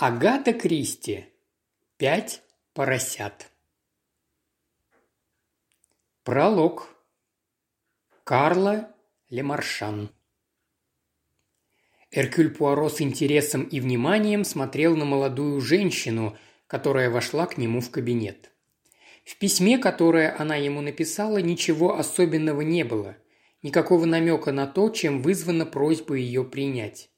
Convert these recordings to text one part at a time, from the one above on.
Агата Кристи. Пять поросят. Пролог. Карла Лемаршан. Эркюль Пуаро с интересом и вниманием смотрел на молодую женщину, которая вошла к нему в кабинет. В письме, которое она ему написала, ничего особенного не было, никакого намека на то, чем вызвана просьба ее принять.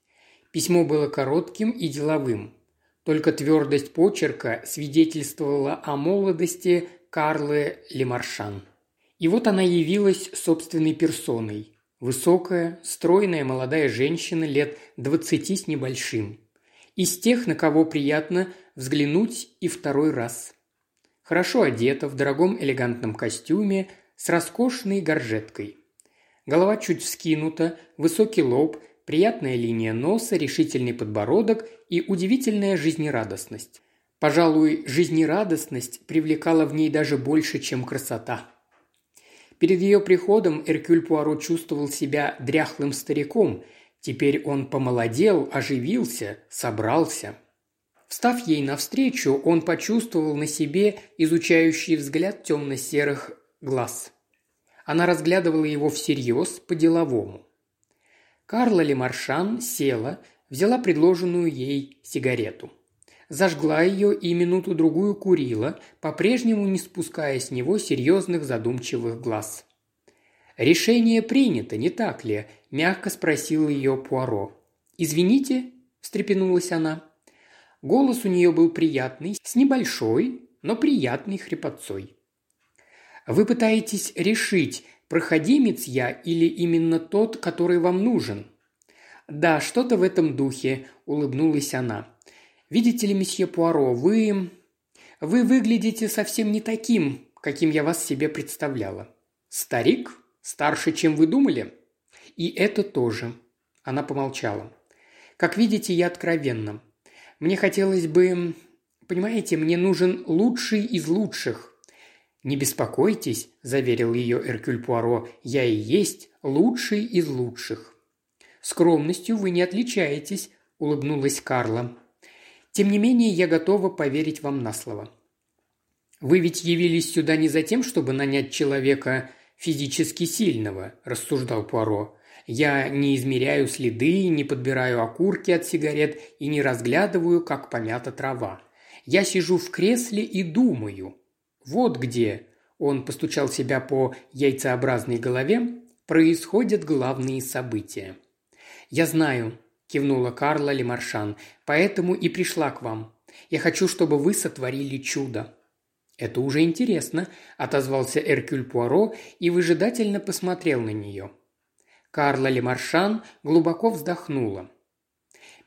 Письмо было коротким и деловым. Только твердость почерка свидетельствовала о молодости Карлы Лемаршан. И вот она явилась собственной персоной. Высокая, стройная молодая женщина лет двадцати с небольшим. Из тех, на кого приятно взглянуть и второй раз. Хорошо одета, в дорогом элегантном костюме, с роскошной горжеткой. Голова чуть вскинута, высокий лоб – приятная линия носа, решительный подбородок и удивительная жизнерадостность. Пожалуй, жизнерадостность привлекала в ней даже больше, чем красота. Перед ее приходом Эркюль Пуаро чувствовал себя дряхлым стариком. Теперь он помолодел, оживился, собрался. Встав ей навстречу, он почувствовал на себе изучающий взгляд темно-серых глаз. Она разглядывала его всерьез, по-деловому. Карла Лемаршан села, взяла предложенную ей сигарету. Зажгла ее и минуту-другую курила, по-прежнему не спуская с него серьезных задумчивых глаз. «Решение принято, не так ли?» – мягко спросил ее Пуаро. «Извините?» – встрепенулась она. Голос у нее был приятный, с небольшой, но приятной хрипотцой. «Вы пытаетесь решить, Проходимец я или именно тот, который вам нужен?» «Да, что-то в этом духе», – улыбнулась она. «Видите ли, месье Пуаро, вы... Вы выглядите совсем не таким, каким я вас себе представляла. Старик? Старше, чем вы думали?» «И это тоже». Она помолчала. «Как видите, я откровенна. Мне хотелось бы... Понимаете, мне нужен лучший из лучших. «Не беспокойтесь», – заверил ее Эркюль Пуаро, – «я и есть лучший из лучших». «Скромностью вы не отличаетесь», – улыбнулась Карла. «Тем не менее, я готова поверить вам на слово». «Вы ведь явились сюда не за тем, чтобы нанять человека физически сильного», – рассуждал Пуаро. «Я не измеряю следы, не подбираю окурки от сигарет и не разглядываю, как помята трава. Я сижу в кресле и думаю – вот где, он постучал себя по яйцеобразной голове, происходят главные события. «Я знаю», – кивнула Карла Лемаршан, – «поэтому и пришла к вам. Я хочу, чтобы вы сотворили чудо». «Это уже интересно», – отозвался Эркюль Пуаро и выжидательно посмотрел на нее. Карла Лемаршан глубоко вздохнула.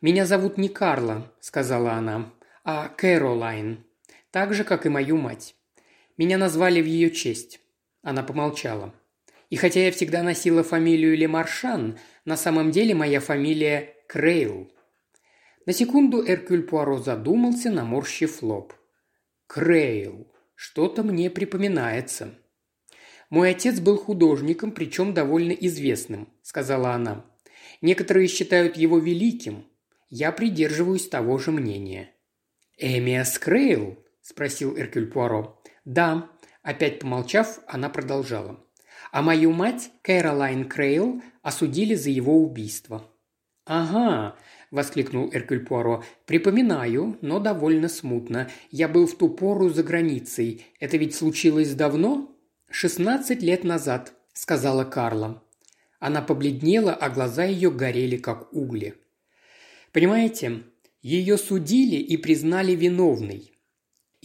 «Меня зовут не Карла», – сказала она, – «а Кэролайн, так же, как и мою мать. Меня назвали в ее честь». Она помолчала. «И хотя я всегда носила фамилию Лемаршан, на самом деле моя фамилия Крейл». На секунду Эркюль Пуаро задумался, наморщив лоб. «Крейл. Что-то мне припоминается». «Мой отец был художником, причем довольно известным», – сказала она. «Некоторые считают его великим. Я придерживаюсь того же мнения». «Эмиас Крейл?» – спросил Эркюль Пуаро. «Да», – опять помолчав, она продолжала. «А мою мать, Кэролайн Крейл, осудили за его убийство». «Ага», – воскликнул Эркюль Пуаро. «Припоминаю, но довольно смутно. Я был в ту пору за границей. Это ведь случилось давно?» «Шестнадцать лет назад», – сказала Карла. Она побледнела, а глаза ее горели, как угли. «Понимаете, ее судили и признали виновной.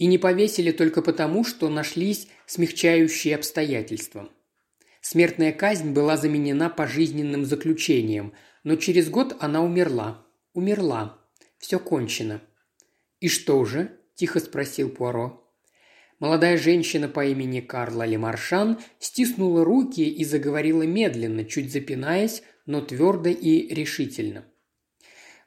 И не повесили только потому, что нашлись смягчающие обстоятельства. Смертная казнь была заменена пожизненным заключением, но через год она умерла. Умерла. Все кончено. «И что же?» – тихо спросил Пуаро. Молодая женщина по имени Карла Лемаршан стиснула руки и заговорила медленно, чуть запинаясь, но твердо и решительно.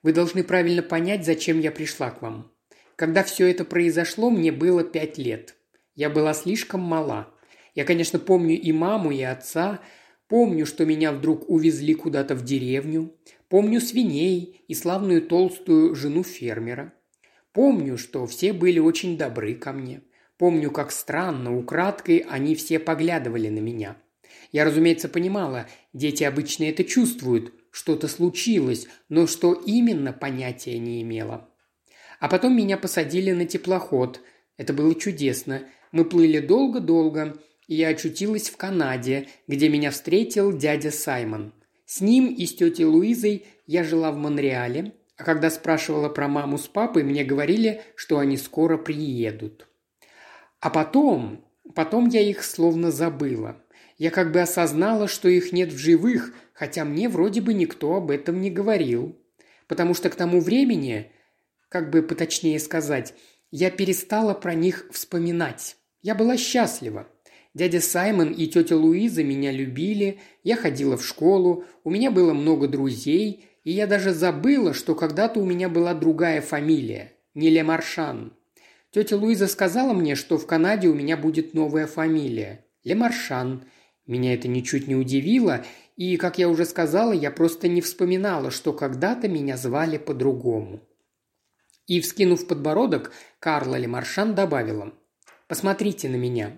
«Вы должны правильно понять, зачем я пришла к вам. Когда все это произошло, мне было пять лет. Я была слишком мала. Я, конечно, помню и маму, и отца. Помню, что меня вдруг увезли куда-то в деревню. Помню свиней и славную толстую жену фермера. Помню, что все были очень добры ко мне. Помню, как странно, украдкой они все поглядывали на меня. Я, разумеется, понимала, дети обычно это чувствуют, что-то случилось, но что именно понятия не имела. А потом меня посадили на теплоход. Это было чудесно. Мы плыли долго-долго, и я очутилась в Канаде, где меня встретил дядя Саймон. С ним и с тетей Луизой я жила в Монреале, а когда спрашивала про маму с папой, мне говорили, что они скоро приедут. А потом, потом я их словно забыла. Я как бы осознала, что их нет в живых, хотя мне вроде бы никто об этом не говорил. Потому что к тому времени, как бы поточнее сказать, я перестала про них вспоминать. Я была счастлива. Дядя Саймон и тетя Луиза меня любили, я ходила в школу, у меня было много друзей, и я даже забыла, что когда-то у меня была другая фамилия – не Лемаршан. Тетя Луиза сказала мне, что в Канаде у меня будет новая фамилия – Лемаршан. Меня это ничуть не удивило, и, как я уже сказала, я просто не вспоминала, что когда-то меня звали по-другому. И, вскинув подбородок, Карла Лемаршан добавила «Посмотрите на меня.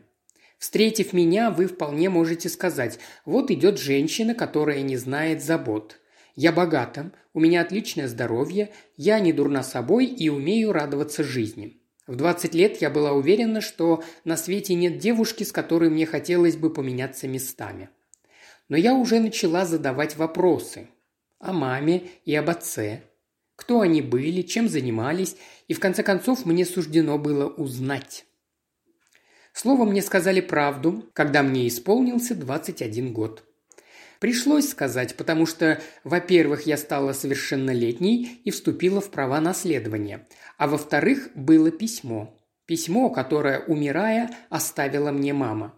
Встретив меня, вы вполне можете сказать, вот идет женщина, которая не знает забот. Я богата, у меня отличное здоровье, я не дурна собой и умею радоваться жизни. В 20 лет я была уверена, что на свете нет девушки, с которой мне хотелось бы поменяться местами. Но я уже начала задавать вопросы о маме и об отце. Кто они были, чем занимались, и в конце концов мне суждено было узнать. Словом, мне сказали правду, когда мне исполнился 21 год. Пришлось сказать, потому что, во-первых, я стала совершеннолетней и вступила в права наследования, а во-вторых, было письмо. Письмо, которое, умирая, оставила мне мама.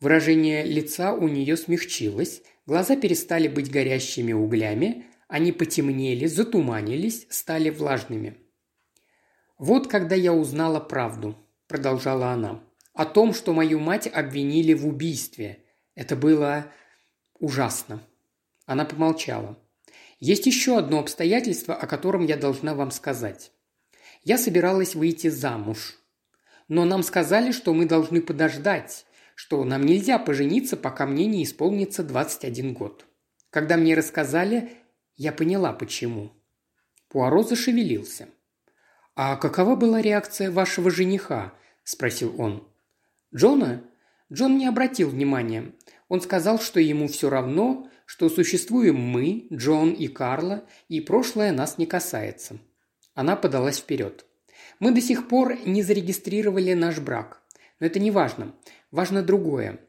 Выражение лица у нее смягчилось, глаза перестали быть горящими углями, они потемнели, затуманились, стали влажными. Вот когда я узнала правду –– продолжала она, – «о том, что мою мать обвинили в убийстве. Это было ужасно». Она помолчала. «Есть еще одно обстоятельство, о котором я должна вам сказать. Я собиралась выйти замуж. Но нам сказали, что мы должны подождать, что нам нельзя пожениться, пока мне не исполнится 21 год. Когда мне рассказали, я поняла, почему». Пуаро зашевелился. «А какова была реакция вашего жениха?» – спросил он. «Джона?» Джон не обратил внимания. Он сказал, что ему все равно, что существуем мы, Джон и Карла, и прошлое нас не касается. Она подалась вперед. Мы до сих пор не зарегистрировали наш брак. Но это не важно. Важно другое.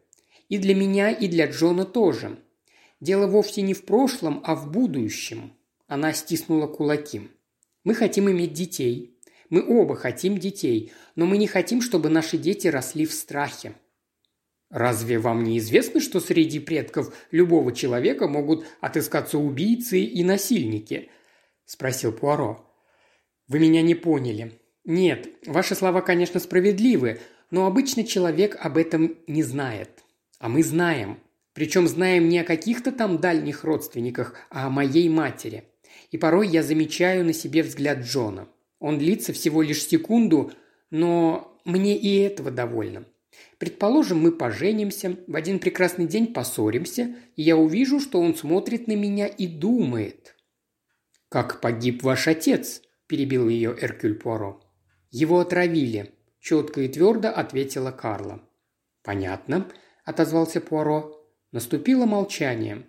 И для меня, и для Джона тоже. Дело вовсе не в прошлом, а в будущем. Она стиснула кулаки. Мы хотим иметь детей. Мы оба хотим детей, но мы не хотим, чтобы наши дети росли в страхе. Разве вам не известно, что среди предков любого человека могут отыскаться убийцы и насильники? спросил Пуаро. Вы меня не поняли. Нет, ваши слова, конечно, справедливы, но обычный человек об этом не знает. А мы знаем. Причем знаем не о каких-то там дальних родственниках, а о моей матери. И порой я замечаю на себе взгляд Джона. Он длится всего лишь секунду, но мне и этого довольно. Предположим, мы поженимся, в один прекрасный день поссоримся, и я увижу, что он смотрит на меня и думает. «Как погиб ваш отец?» – перебил ее Эркюль Пуаро. «Его отравили», – четко и твердо ответила Карла. «Понятно», – отозвался Пуаро. Наступило молчание.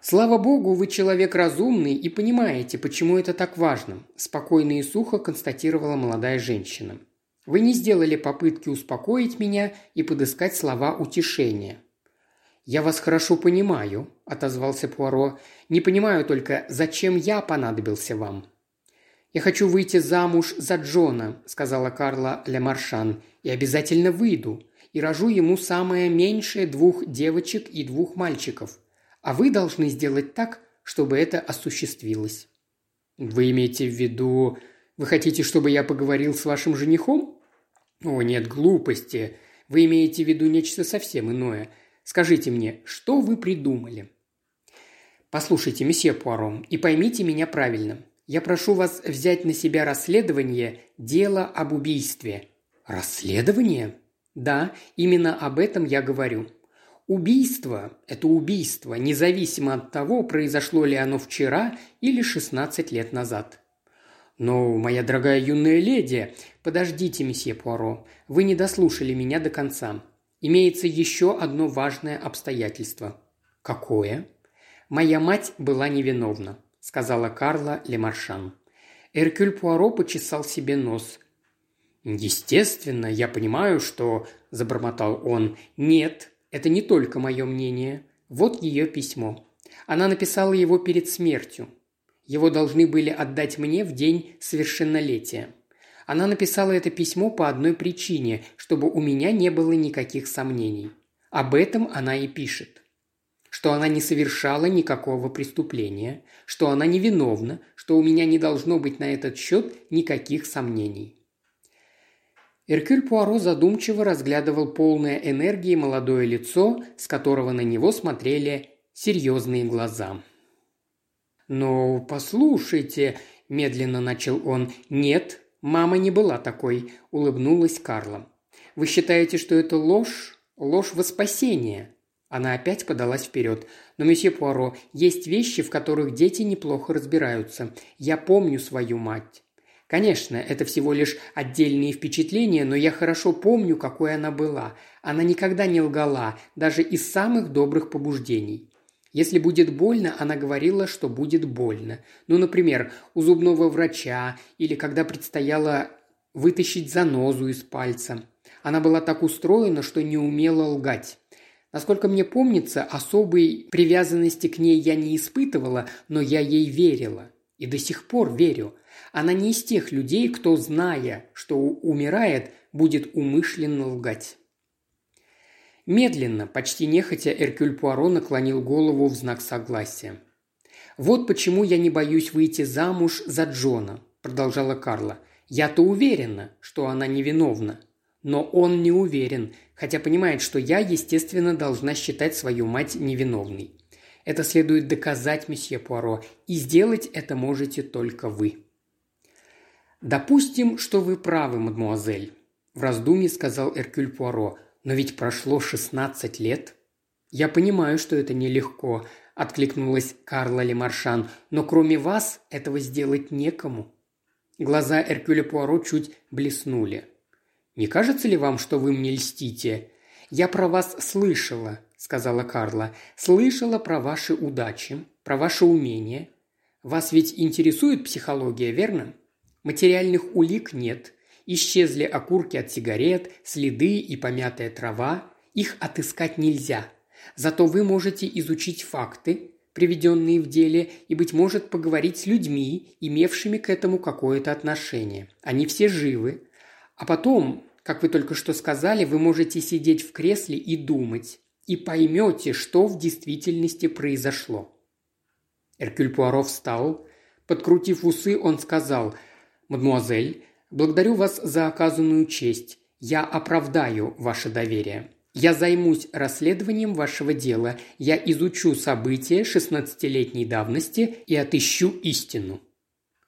«Слава богу, вы человек разумный и понимаете, почему это так важно», – спокойно и сухо констатировала молодая женщина. «Вы не сделали попытки успокоить меня и подыскать слова утешения». «Я вас хорошо понимаю», – отозвался Пуаро. «Не понимаю только, зачем я понадобился вам?» «Я хочу выйти замуж за Джона», – сказала Карла Лемаршан, – «и обязательно выйду, и рожу ему самое меньшее двух девочек и двух мальчиков – а вы должны сделать так, чтобы это осуществилось». «Вы имеете в виду... Вы хотите, чтобы я поговорил с вашим женихом?» «О, нет, глупости. Вы имеете в виду нечто совсем иное. Скажите мне, что вы придумали?» «Послушайте, месье Пуаро, и поймите меня правильно. Я прошу вас взять на себя расследование дела об убийстве». «Расследование?» «Да, именно об этом я говорю. Убийство – это убийство, независимо от того, произошло ли оно вчера или 16 лет назад. «Но, моя дорогая юная леди, подождите, месье Пуаро, вы не дослушали меня до конца. Имеется еще одно важное обстоятельство». «Какое?» «Моя мать была невиновна», – сказала Карла Лемаршан. Эркюль Пуаро почесал себе нос. «Естественно, я понимаю, что...» – забормотал он. «Нет, это не только мое мнение. Вот ее письмо. Она написала его перед смертью. Его должны были отдать мне в день совершеннолетия. Она написала это письмо по одной причине, чтобы у меня не было никаких сомнений. Об этом она и пишет. Что она не совершала никакого преступления, что она невиновна, что у меня не должно быть на этот счет никаких сомнений. Эркюль Пуаро задумчиво разглядывал полное энергии молодое лицо, с которого на него смотрели серьезные глаза. «Но послушайте», – медленно начал он, – «нет, мама не была такой», – улыбнулась Карла. «Вы считаете, что это ложь? Ложь во спасение?» Она опять подалась вперед. «Но, месье Пуаро, есть вещи, в которых дети неплохо разбираются. Я помню свою мать. Конечно, это всего лишь отдельные впечатления, но я хорошо помню, какой она была. Она никогда не лгала, даже из самых добрых побуждений. Если будет больно, она говорила, что будет больно. Ну, например, у зубного врача или когда предстояло вытащить занозу из пальца. Она была так устроена, что не умела лгать. Насколько мне помнится, особой привязанности к ней я не испытывала, но я ей верила. И до сих пор верю. Она не из тех людей, кто, зная, что умирает, будет умышленно лгать. Медленно, почти нехотя, Эркюль Пуаро наклонил голову в знак согласия. «Вот почему я не боюсь выйти замуж за Джона», – продолжала Карла. «Я-то уверена, что она невиновна. Но он не уверен, хотя понимает, что я, естественно, должна считать свою мать невиновной. Это следует доказать, месье Пуаро, и сделать это можете только вы». «Допустим, что вы правы, мадмуазель», – в раздумье сказал Эркюль Пуаро. «Но ведь прошло шестнадцать лет». «Я понимаю, что это нелегко», – откликнулась Карла Лемаршан, «но кроме вас этого сделать некому». Глаза Эркюля Пуаро чуть блеснули. «Не кажется ли вам, что вы мне льстите?» «Я про вас слышала», – сказала Карла. «Слышала про ваши удачи, про ваше умение. Вас ведь интересует психология, верно?» Материальных улик нет. Исчезли окурки от сигарет, следы и помятая трава. Их отыскать нельзя. Зато вы можете изучить факты, приведенные в деле, и, быть может, поговорить с людьми, имевшими к этому какое-то отношение. Они все живы. А потом, как вы только что сказали, вы можете сидеть в кресле и думать, и поймете, что в действительности произошло. Эркюль Пуаро встал. Подкрутив усы, он сказал – «Мадмуазель, благодарю вас за оказанную честь. Я оправдаю ваше доверие. Я займусь расследованием вашего дела. Я изучу события шестнадцатилетней давности и отыщу истину».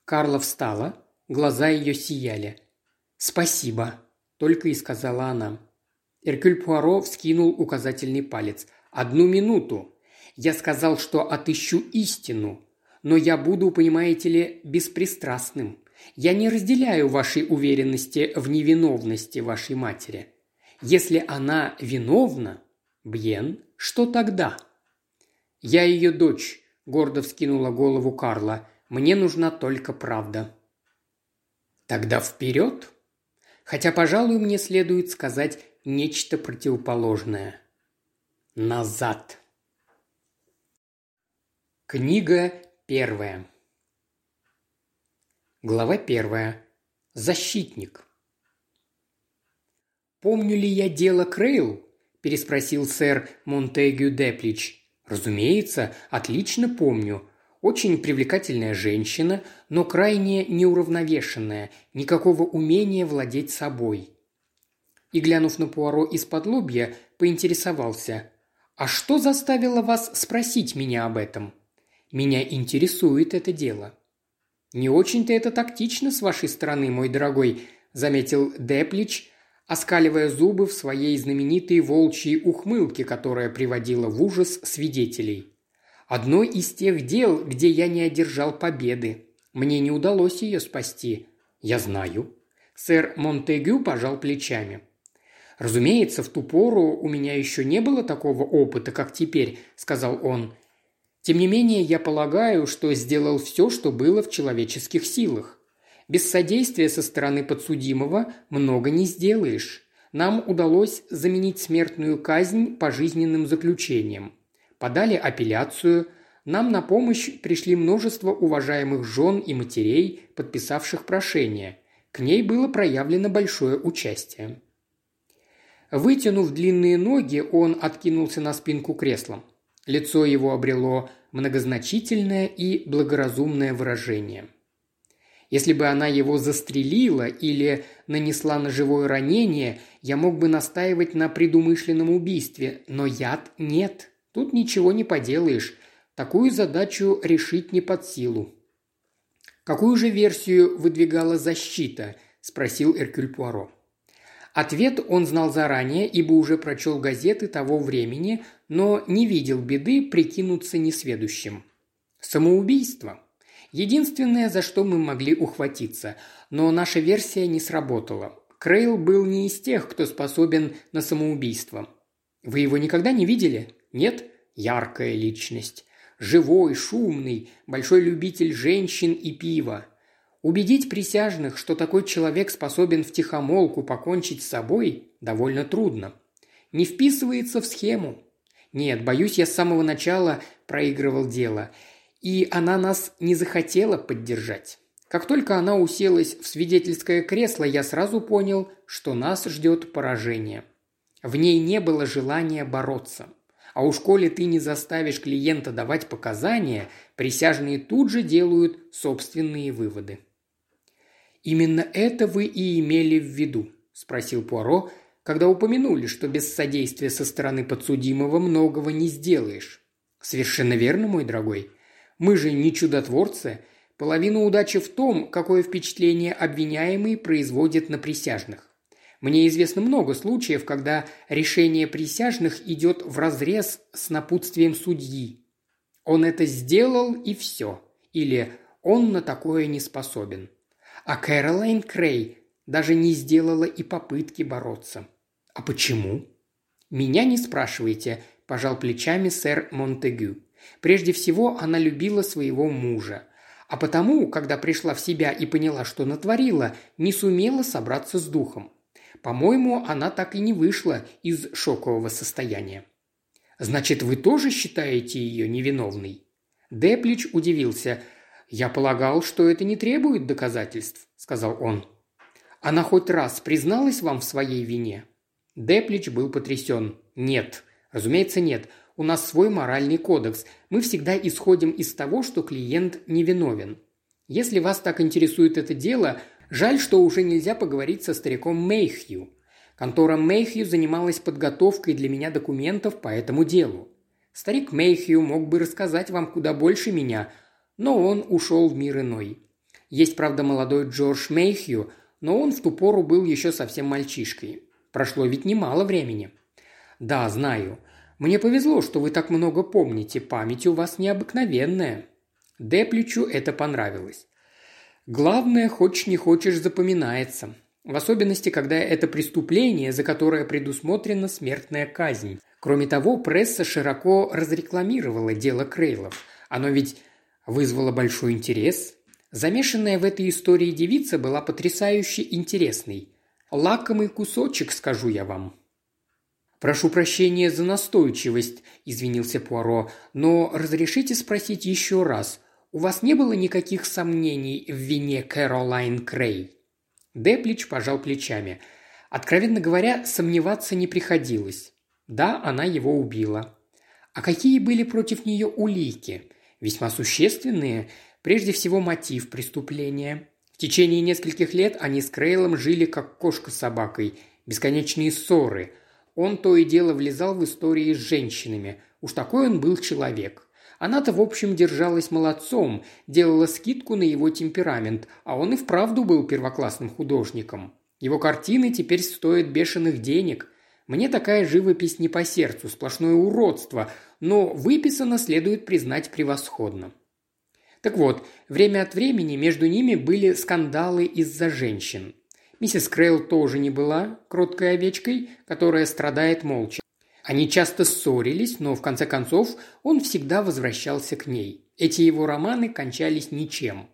Карла встала, глаза ее сияли. «Спасибо», – только и сказала она. Эркюль Пуаро вскинул указательный палец. «Одну минуту. Я сказал, что отыщу истину, но я буду, понимаете ли, беспристрастным. Я не разделяю вашей уверенности в невиновности вашей матери. Если она виновна, Бьен, что тогда? Я ее дочь, гордо вскинула голову Карла. Мне нужна только правда. Тогда вперед. Хотя, пожалуй, мне следует сказать нечто противоположное. Назад. Книга первая. Глава первая. Защитник. «Помню ли я дело Крейл?» – переспросил сэр Монтегю Деплич. «Разумеется, отлично помню. Очень привлекательная женщина, но крайне неуравновешенная, никакого умения владеть собой». И, глянув на Пуаро из-под лобья, поинтересовался. «А что заставило вас спросить меня об этом?» «Меня интересует это дело». «Не очень-то это тактично с вашей стороны, мой дорогой», – заметил Деплич, оскаливая зубы в своей знаменитой волчьей ухмылке, которая приводила в ужас свидетелей. «Одно из тех дел, где я не одержал победы. Мне не удалось ее спасти. Я знаю». Сэр Монтегю пожал плечами. «Разумеется, в ту пору у меня еще не было такого опыта, как теперь», – сказал он. «Тем не менее, я полагаю, что сделал все, что было в человеческих силах. Без содействия со стороны подсудимого много не сделаешь. Нам удалось заменить смертную казнь пожизненным заключением. Подали апелляцию. Нам на помощь пришли множество уважаемых жен и матерей, подписавших прошение. К ней было проявлено большое участие. Вытянув длинные ноги, он откинулся на спинку кресла. Лицо его обрело многозначительное и благоразумное выражение. Если бы она его застрелила или нанесла ножевое ранение, я мог бы настаивать на предумышленном убийстве, но яд нет. Тут ничего не поделаешь. Такую задачу решить не под силу. «Какую же версию выдвигала защита?» – спросил Эркюль Пуаро. Ответ он знал заранее, ибо уже прочел газеты того времени, но не видел беды прикинуться несведущим. Самоубийство. Единственное, за что мы могли ухватиться, но наша версия не сработала. Крейл был не из тех, кто способен на самоубийство. Вы его никогда не видели? Нет? Яркая личность. Живой, шумный, большой любитель женщин и пива. Убедить присяжных, что такой человек способен в тихомолку покончить с собой, довольно трудно. Не вписывается в схему. Нет, боюсь, я с самого начала проигрывал дело, и она нас не захотела поддержать. Как только она уселась в свидетельское кресло, я сразу понял, что нас ждет поражение. В ней не было желания бороться. А уж коли ты не заставишь клиента давать показания, присяжные тут же делают собственные выводы. «Именно это вы и имели в виду?» – спросил Пуаро, когда упомянули, что без содействия со стороны подсудимого многого не сделаешь. «Совершенно верно, мой дорогой. Мы же не чудотворцы. Половина удачи в том, какое впечатление обвиняемый производит на присяжных. Мне известно много случаев, когда решение присяжных идет вразрез с напутствием судьи. Он это сделал и все. Или он на такое не способен. А Кэролайн Крей даже не сделала и попытки бороться. А почему? Меня не спрашивайте, пожал плечами сэр Монтегю. Прежде всего, она любила своего мужа. А потому, когда пришла в себя и поняла, что натворила, не сумела собраться с духом. По-моему, она так и не вышла из шокового состояния. «Значит, вы тоже считаете ее невиновной?» Деплич удивился – «Я полагал, что это не требует доказательств», – сказал он. «Она хоть раз призналась вам в своей вине?» Деплич был потрясен. «Нет. Разумеется, нет. У нас свой моральный кодекс. Мы всегда исходим из того, что клиент невиновен. Если вас так интересует это дело, жаль, что уже нельзя поговорить со стариком Мейхью. Контора Мейхью занималась подготовкой для меня документов по этому делу. Старик Мейхью мог бы рассказать вам куда больше меня, но он ушел в мир иной. Есть, правда, молодой Джордж Мейхью, но он в ту пору был еще совсем мальчишкой. Прошло ведь немало времени. Да, знаю. Мне повезло, что вы так много помните, память у вас необыкновенная. Депличу это понравилось. Главное, хочешь не хочешь, запоминается. В особенности, когда это преступление, за которое предусмотрена смертная казнь. Кроме того, пресса широко разрекламировала дело Крейлов. Оно ведь вызвало большой интерес. Замешанная в этой истории девица была потрясающе интересной. Лакомый кусочек, скажу я вам. «Прошу прощения за настойчивость», – извинился Пуаро, – «но разрешите спросить еще раз. У вас не было никаких сомнений в вине Кэролайн Крей?» Деплич пожал плечами. Откровенно говоря, сомневаться не приходилось. Да, она его убила. А какие были против нее улики? Весьма существенные, прежде всего мотив преступления. В течение нескольких лет они с Крейлом жили как кошка с собакой, бесконечные ссоры. Он то и дело влезал в истории с женщинами. Уж такой он был человек. Она-то, в общем, держалась молодцом, делала скидку на его темперамент, а он и вправду был первоклассным художником. Его картины теперь стоят бешеных денег. Мне такая живопись не по сердцу, сплошное уродство, но выписано, следует признать, превосходно. Так вот, время от времени между ними были скандалы из-за женщин. Миссис Крейл тоже не была кроткой овечкой, которая страдает молча. Они часто ссорились, но в конце концов он всегда возвращался к ней. Эти его романы кончались ничем.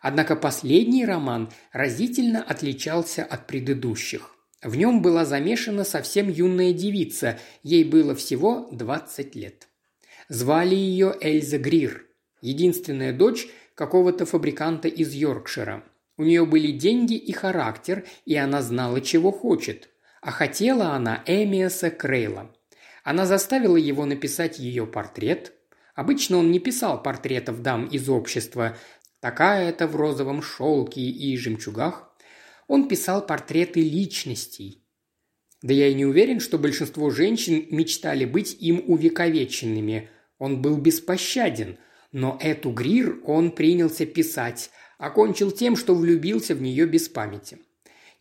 Однако последний роман разительно отличался от предыдущих. В нем была замешана совсем юная девица, ей было всего 20 лет. Звали ее Эльза Грир, единственная дочь какого-то фабриканта из Йоркшира. У нее были деньги и характер, и она знала, чего хочет. А хотела она Эмиаса Крейла – она заставила его написать ее портрет. Обычно он не писал портретов дам из общества, такая-то в розовом шелке и жемчугах. Он писал портреты личностей. Да я и не уверен, что большинство женщин мечтали быть им увековеченными. Он был беспощаден, но эту Грир он принялся писать, окончил тем, что влюбился в нее без памяти.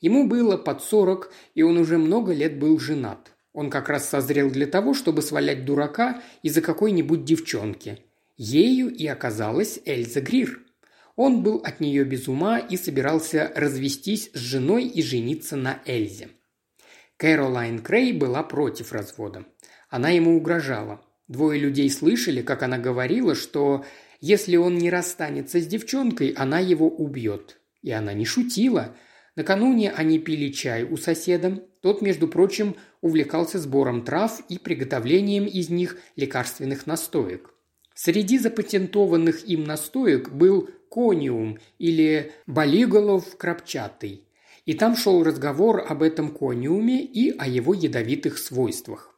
Ему было под сорок, и он уже много лет был женат. Он как раз созрел для того, чтобы свалять дурака из-за какой-нибудь девчонки. Ею и оказалась Эльза Грир. Он был от нее без ума и собирался развестись с женой и жениться на Эльзе. Кэролайн Крей была против развода. Она ему угрожала. Двое людей слышали, как она говорила, что если он не расстанется с девчонкой, она его убьет. И она не шутила. Накануне они пили чай у соседа. Тот, между прочим, увлекался сбором трав и приготовлением из них лекарственных настоек. Среди запатентованных им настоек был кониум или болиголов крапчатый. И там шел разговор об этом кониуме и о его ядовитых свойствах.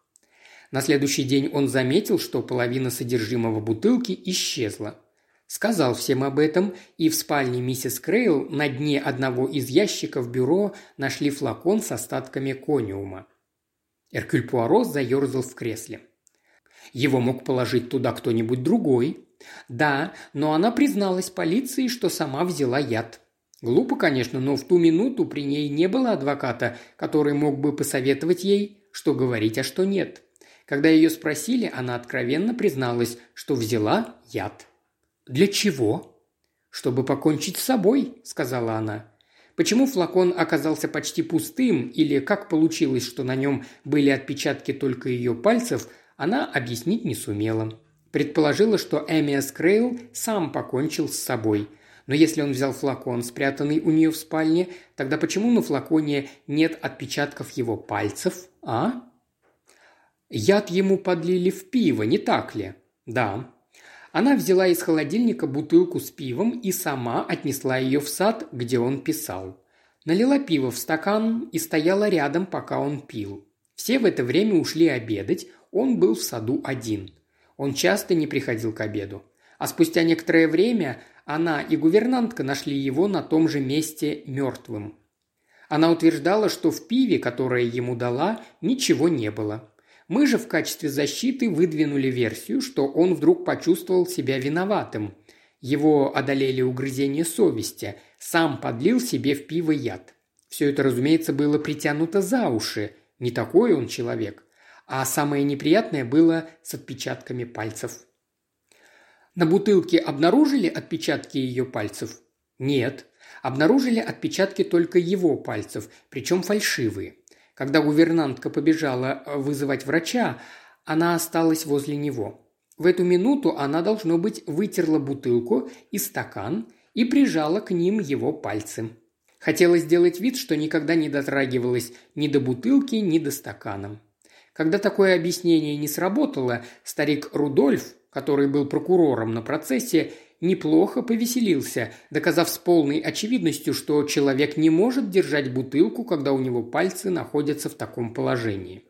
На следующий день он заметил, что половина содержимого бутылки исчезла. Сказал всем об этом, и в спальне миссис Крейл на дне одного из ящиков бюро нашли флакон с остатками кониума. Эркюль Пуаро заерзал в кресле. Его мог положить туда кто-нибудь другой. Да, но она призналась полиции, что сама взяла яд. Глупо, конечно, но в ту минуту при ней не было адвоката, который мог бы посоветовать ей, что говорить, а что нет. Когда ее спросили, она откровенно призналась, что взяла яд. «Для чего?» «Чтобы покончить с собой», – сказала она. Почему флакон оказался почти пустым или как получилось, что на нем были отпечатки только ее пальцев, она объяснить не сумела. Предположила, что Эмиас Крейл сам покончил с собой. Но если он взял флакон, спрятанный у нее в спальне, тогда почему на флаконе нет отпечатков его пальцев, а? Яд ему подлили в пиво, не так ли? Да. Она взяла из холодильника бутылку с пивом и сама отнесла ее в сад, где он писал. Налила пиво в стакан и стояла рядом, пока он пил. Все в это время ушли обедать, он был в саду один. Он часто не приходил к обеду. А спустя некоторое время она и гувернантка нашли его на том же месте мертвым. Она утверждала, что в пиве, которое ему дала, ничего не было. Мы же в качестве защиты выдвинули версию, что он вдруг почувствовал себя виноватым. Его одолели угрызения совести, сам подлил себе в пиво яд. Все это, разумеется, было притянуто за уши. Не такой он человек. А самое неприятное было с отпечатками пальцев. На бутылке обнаружили отпечатки ее пальцев? Нет. Обнаружили отпечатки только его пальцев, причем фальшивые. Когда гувернантка побежала э, вызывать врача, она осталась возле него. В эту минуту она, должно быть, вытерла бутылку и стакан и прижала к ним его пальцы. Хотела сделать вид, что никогда не дотрагивалась ни до бутылки, ни до стакана. Когда такое объяснение не сработало, старик Рудольф, который был прокурором на процессе, неплохо повеселился, доказав с полной очевидностью, что человек не может держать бутылку, когда у него пальцы находятся в таком положении.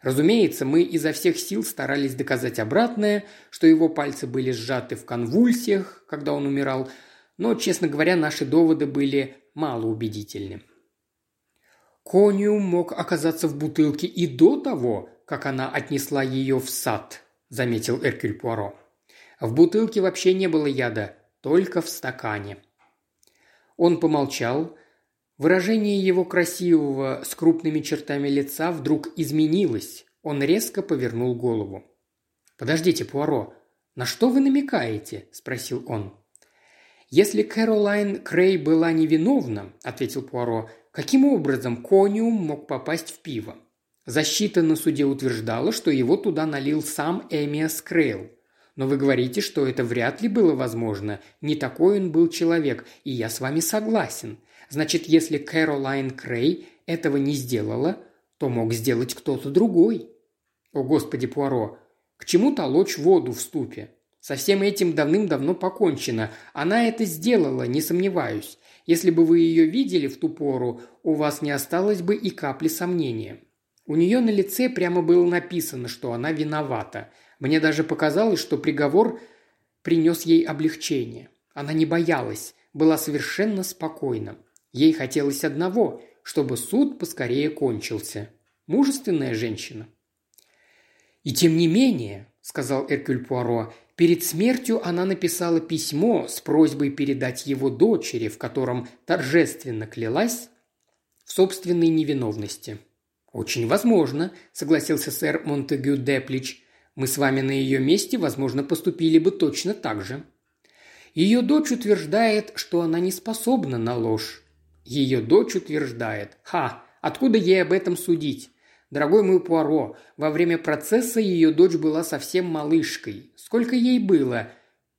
Разумеется, мы изо всех сил старались доказать обратное, что его пальцы были сжаты в конвульсиях, когда он умирал, но, честно говоря, наши доводы были малоубедительны. Кониум мог оказаться в бутылке и до того, как она отнесла ее в сад, заметил Эркюль Пуаро. В бутылке вообще не было яда, только в стакане. Он помолчал. Выражение его красивого с крупными чертами лица вдруг изменилось. Он резко повернул голову. «Подождите, Пуаро, на что вы намекаете?» – спросил он. «Если Кэролайн Крей была невиновна», – ответил Пуаро, – «каким образом кониум мог попасть в пиво? Защита на суде утверждала, что его туда налил сам Эмиас Крейл. Но вы говорите, что это вряд ли было возможно. Не такой он был человек, и я с вами согласен. Значит, если Кэролайн Крей этого не сделала, то мог сделать кто-то другой. О, Господи, Пуаро, к чему толочь воду в ступе? Со всем этим давным-давно покончено. Она это сделала, не сомневаюсь. Если бы вы ее видели в ту пору, у вас не осталось бы и капли сомнения. У нее на лице прямо было написано, что она виновата. Мне даже показалось, что приговор принес ей облегчение. Она не боялась, была совершенно спокойна. Ей хотелось одного, чтобы суд поскорее кончился. Мужественная женщина. «И тем не менее», – сказал Эркюль Пуаро, – «перед смертью она написала письмо с просьбой передать его дочери, в котором торжественно клялась в собственной невиновности». «Очень возможно», – согласился сэр Монтегю Деплич. «Мы с вами на ее месте, возможно, поступили бы точно так же». Ее дочь утверждает, что она не способна на ложь. Ее дочь утверждает. Ха, откуда ей об этом судить? Дорогой мой Пуаро, во время процесса ее дочь была совсем малышкой. Сколько ей было?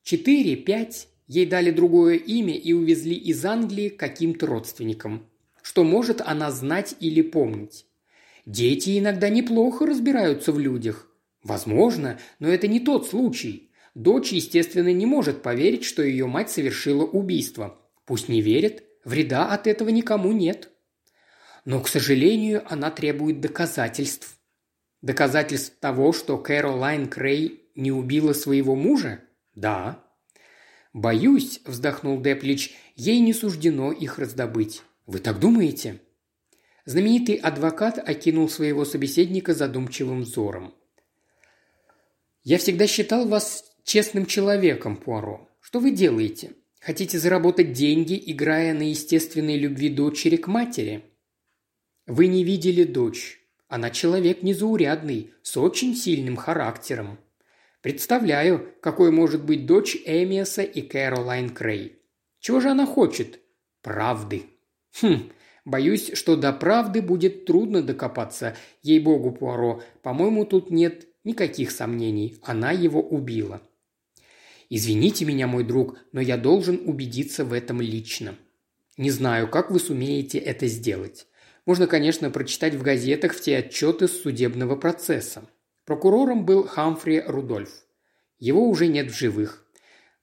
Четыре, пять? Ей дали другое имя и увезли из Англии каким-то родственникам. Что может она знать или помнить? Дети иногда неплохо разбираются в людях. Возможно, но это не тот случай. Дочь, естественно, не может поверить, что ее мать совершила убийство. Пусть не верит, вреда от этого никому нет. Но, к сожалению, она требует доказательств. Доказательств того, что Кэролайн Крей не убила своего мужа? Да. Боюсь, вздохнул Деплич, ей не суждено их раздобыть. Вы так думаете? Знаменитый адвокат окинул своего собеседника задумчивым взором. «Я всегда считал вас честным человеком, Пуаро. Что вы делаете? Хотите заработать деньги, играя на естественной любви дочери к матери? Вы не видели дочь. Она человек незаурядный, с очень сильным характером. Представляю, какой может быть дочь Эмиаса и Кэролайн Крей. Чего же она хочет? Правды. Хм, боюсь, что до правды будет трудно докопаться. Ей-богу, Пуаро, по-моему, тут нет никаких сомнений. Она его убила. Извините меня, мой друг, но я должен убедиться в этом лично. Не знаю, как вы сумеете это сделать. Можно, конечно, прочитать в газетах все отчеты с судебного процесса. Прокурором был Хамфри Рудольф. Его уже нет в живых.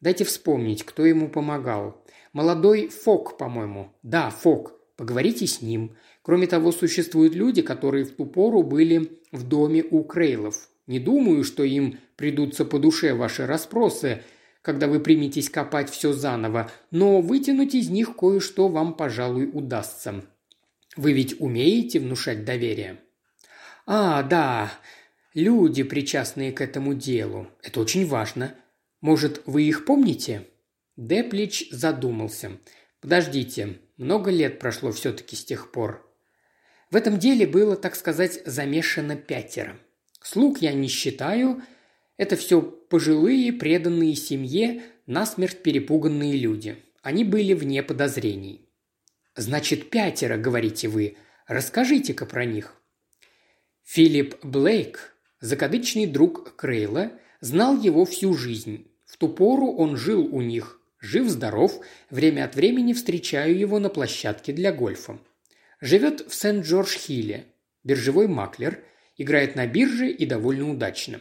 Дайте вспомнить, кто ему помогал. Молодой Фок, по-моему. Да, Фок. Поговорите с ним. Кроме того, существуют люди, которые в ту пору были в доме у Крейлов. Не думаю, что им придутся по душе ваши расспросы, когда вы приметесь копать все заново, но вытянуть из них кое-что вам, пожалуй, удастся. Вы ведь умеете внушать доверие?» «А, да, люди, причастные к этому делу. Это очень важно. Может, вы их помните?» Деплич задумался. «Подождите, много лет прошло все-таки с тех пор». В этом деле было, так сказать, замешано пятеро. Слуг я не считаю, это все пожилые, преданные семье, насмерть перепуганные люди. Они были вне подозрений. «Значит, пятеро, говорите вы. Расскажите-ка про них». Филипп Блейк, закадычный друг Крейла, знал его всю жизнь. В ту пору он жил у них. Жив-здоров, время от времени встречаю его на площадке для гольфа. Живет в Сент-Джордж-Хилле. Биржевой маклер, играет на бирже и довольно удачно.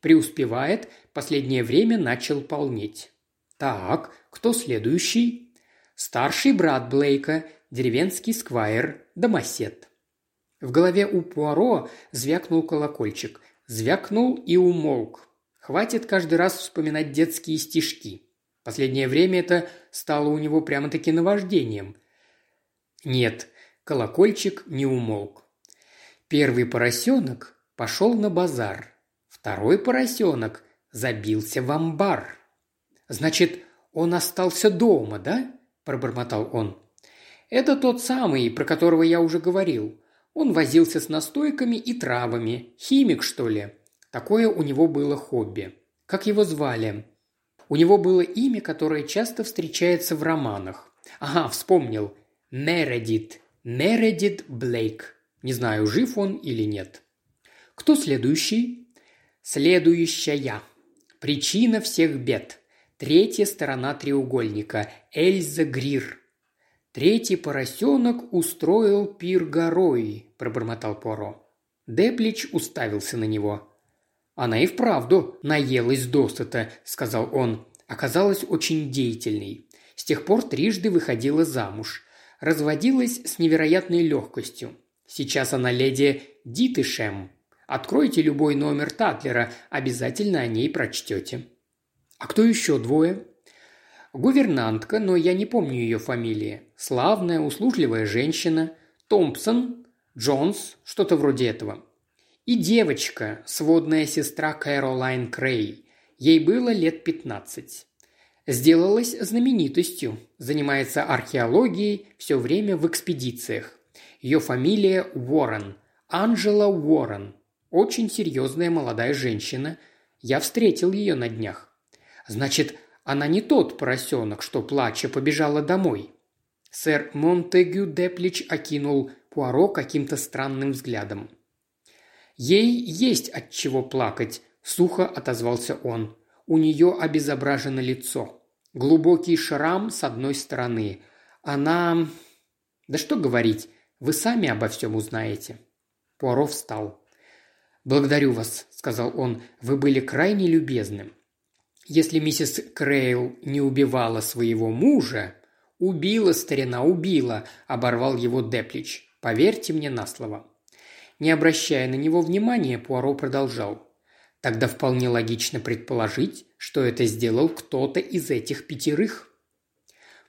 Преуспевает, последнее время начал полнеть. Так, кто следующий? Старший брат Блейка, деревенский сквайр, домосед. В голове у Пуаро звякнул колокольчик. Звякнул и умолк. Хватит каждый раз вспоминать детские стишки. Последнее время это стало у него прямо-таки наваждением. Нет, колокольчик не умолк. Первый поросенок пошел на базар. Второй поросенок забился в амбар. «Значит, он остался дома, да?» – пробормотал он. «Это тот самый, про которого я уже говорил. Он возился с настойками и травами. Химик, что ли? Такое у него было хобби. Как его звали? У него было имя, которое часто встречается в романах. Ага, вспомнил. Мередит. Мередит Блейк. Не знаю, жив он или нет. Кто следующий? Следующая. Причина всех бед. Третья сторона треугольника. Эльза Грир. Третий поросенок устроил пир горой, пробормотал Поро. Деплич уставился на него. «Она и вправду наелась досыта», – сказал он. Оказалась очень деятельной. С тех пор трижды выходила замуж. Разводилась с невероятной легкостью. Сейчас она леди Дитышем. Откройте любой номер Татлера, обязательно о ней прочтете. А кто еще двое? Гувернантка, но я не помню ее фамилии. Славная, услужливая женщина. Томпсон, Джонс, что-то вроде этого. И девочка, сводная сестра Кэролайн Крей. Ей было лет пятнадцать. Сделалась знаменитостью, занимается археологией, все время в экспедициях. Ее фамилия Уоррен, Анжела Уоррен. Очень серьезная молодая женщина. Я встретил ее на днях. Значит, она не тот поросенок, что, плача, побежала домой. Сэр Монтегю Деплич окинул Пуаро каким-то странным взглядом. «Ей есть от чего плакать», – сухо отозвался он. «У нее обезображено лицо. Глубокий шрам с одной стороны. Она... Да что говорить, вы сами обо всем узнаете». Пуаро встал. «Благодарю вас», – сказал он, – «вы были крайне любезны. Если миссис Крейл не убивала своего мужа...» «Убила, старина, убила», – оборвал его Деплич. «Поверьте мне на слово». Не обращая на него внимания, Пуаро продолжал. Тогда вполне логично предположить, что это сделал кто-то из этих пятерых.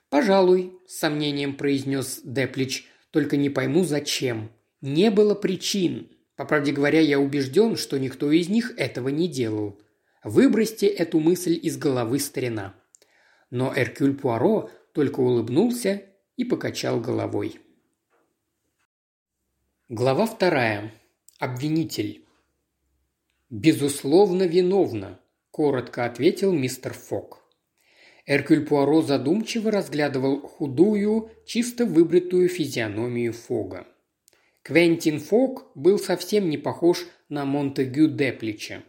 «Пожалуй», – с сомнением произнес Деплич, – «только не пойму, зачем. Не было причин. По правде говоря, я убежден, что никто из них этого не делал. Выбросьте эту мысль из головы старина». Но Эркюль Пуаро только улыбнулся и покачал головой. Глава вторая. Обвинитель. «Безусловно, виновна», – коротко ответил мистер Фок. Эркюль Пуаро задумчиво разглядывал худую, чисто выбритую физиономию Фога. Квентин Фок был совсем не похож на Монтегю Деплича.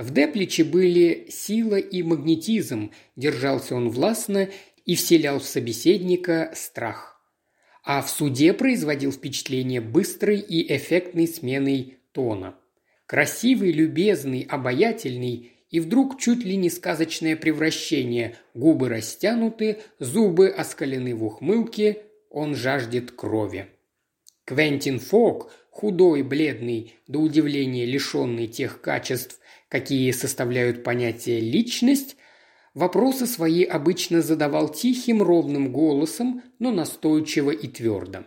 В Депличе были сила и магнетизм, держался он властно и вселял в собеседника страх а в суде производил впечатление быстрой и эффектной сменой тона. Красивый, любезный, обаятельный и вдруг чуть ли не сказочное превращение. Губы растянуты, зубы оскалены в ухмылке, он жаждет крови. Квентин Фок, худой, бледный, до удивления лишенный тех качеств, какие составляют понятие «личность», Вопросы свои обычно задавал тихим, ровным голосом, но настойчиво и твердо.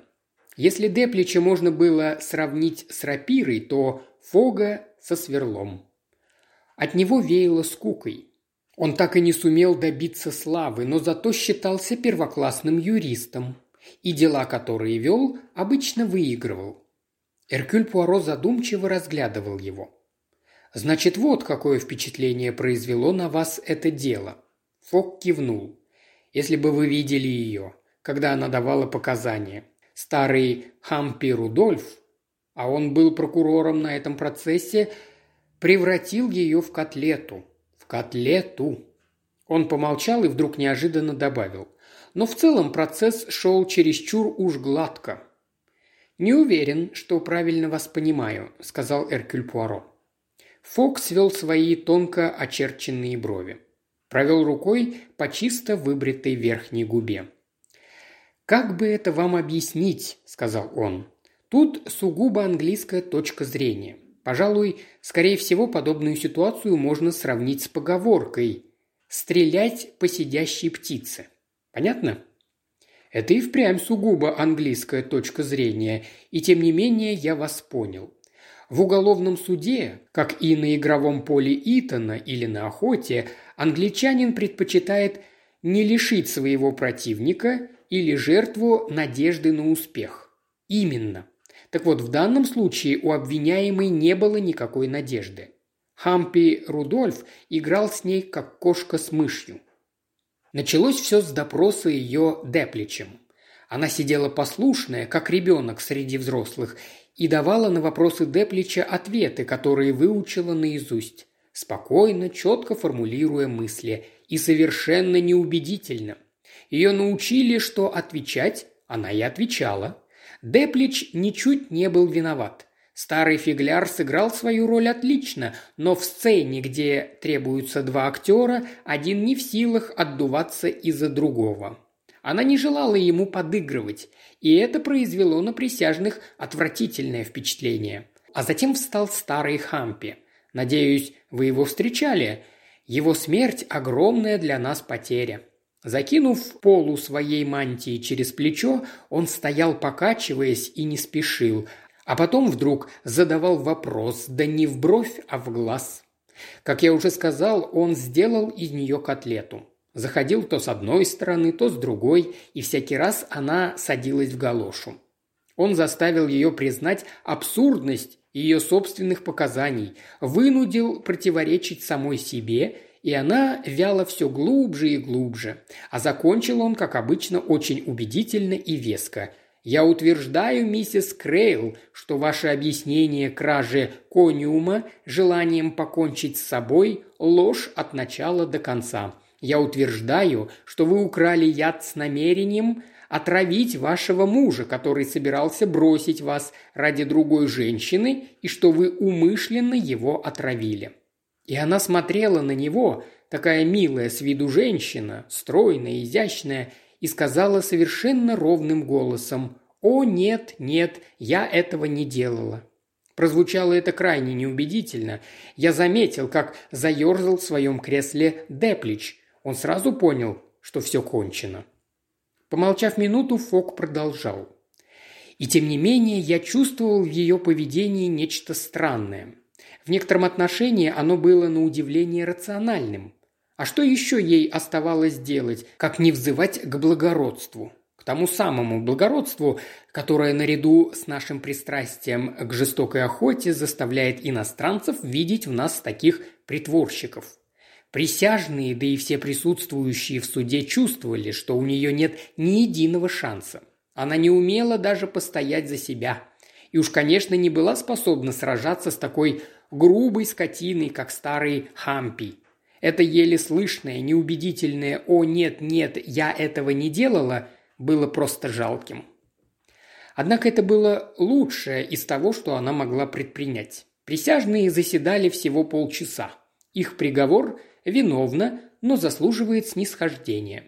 Если Деплича можно было сравнить с рапирой, то Фога со сверлом. От него веяло скукой. Он так и не сумел добиться славы, но зато считался первоклассным юристом, и дела, которые вел, обычно выигрывал. Эркюль Пуаро задумчиво разглядывал его. Значит, вот какое впечатление произвело на вас это дело. Фок кивнул. Если бы вы видели ее, когда она давала показания. Старый Хампи Рудольф, а он был прокурором на этом процессе, превратил ее в котлету. В котлету. Он помолчал и вдруг неожиданно добавил. Но в целом процесс шел чересчур уж гладко. «Не уверен, что правильно вас понимаю», – сказал Эркюль Пуаро. Фок свел свои тонко очерченные брови. Провел рукой по чисто выбритой верхней губе. «Как бы это вам объяснить?» – сказал он. «Тут сугубо английская точка зрения. Пожалуй, скорее всего, подобную ситуацию можно сравнить с поговоркой «стрелять по сидящей птице». Понятно?» Это и впрямь сугубо английская точка зрения, и тем не менее я вас понял. В уголовном суде, как и на игровом поле Итона или на охоте, англичанин предпочитает не лишить своего противника или жертву надежды на успех. Именно. Так вот, в данном случае у обвиняемой не было никакой надежды. Хампи Рудольф играл с ней, как кошка с мышью. Началось все с допроса ее Депличем. Она сидела послушная, как ребенок среди взрослых, и давала на вопросы Деплича ответы, которые выучила наизусть, спокойно, четко формулируя мысли и совершенно неубедительно. Ее научили, что отвечать, она и отвечала. Деплич ничуть не был виноват. Старый фигляр сыграл свою роль отлично, но в сцене, где требуются два актера, один не в силах отдуваться из-за другого. Она не желала ему подыгрывать, и это произвело на присяжных отвратительное впечатление. А затем встал старый Хампи. Надеюсь, вы его встречали. Его смерть – огромная для нас потеря. Закинув полу своей мантии через плечо, он стоял, покачиваясь, и не спешил, а потом вдруг задавал вопрос, да не в бровь, а в глаз. Как я уже сказал, он сделал из нее котлету. Заходил то с одной стороны, то с другой, и всякий раз она садилась в галошу. Он заставил ее признать абсурдность ее собственных показаний, вынудил противоречить самой себе, и она вяла все глубже и глубже. А закончил он, как обычно, очень убедительно и веско – я утверждаю, миссис Крейл, что ваше объяснение кражи кониума желанием покончить с собой – ложь от начала до конца. Я утверждаю, что вы украли яд с намерением отравить вашего мужа, который собирался бросить вас ради другой женщины, и что вы умышленно его отравили». И она смотрела на него, такая милая с виду женщина, стройная, изящная, и сказала совершенно ровным голосом «О, нет, нет, я этого не делала». Прозвучало это крайне неубедительно. Я заметил, как заерзал в своем кресле Деплич. Он сразу понял, что все кончено. Помолчав минуту, Фок продолжал. И тем не менее я чувствовал в ее поведении нечто странное. В некотором отношении оно было на удивление рациональным. А что еще ей оставалось делать, как не взывать к благородству? К тому самому благородству, которое наряду с нашим пристрастием к жестокой охоте заставляет иностранцев видеть в нас таких притворщиков. Присяжные, да и все присутствующие в суде чувствовали, что у нее нет ни единого шанса. Она не умела даже постоять за себя. И уж, конечно, не была способна сражаться с такой грубой скотиной, как старый Хампи – это еле слышное, неубедительное «О, нет, нет, я этого не делала» было просто жалким. Однако это было лучшее из того, что она могла предпринять. Присяжные заседали всего полчаса. Их приговор виновна, но заслуживает снисхождения.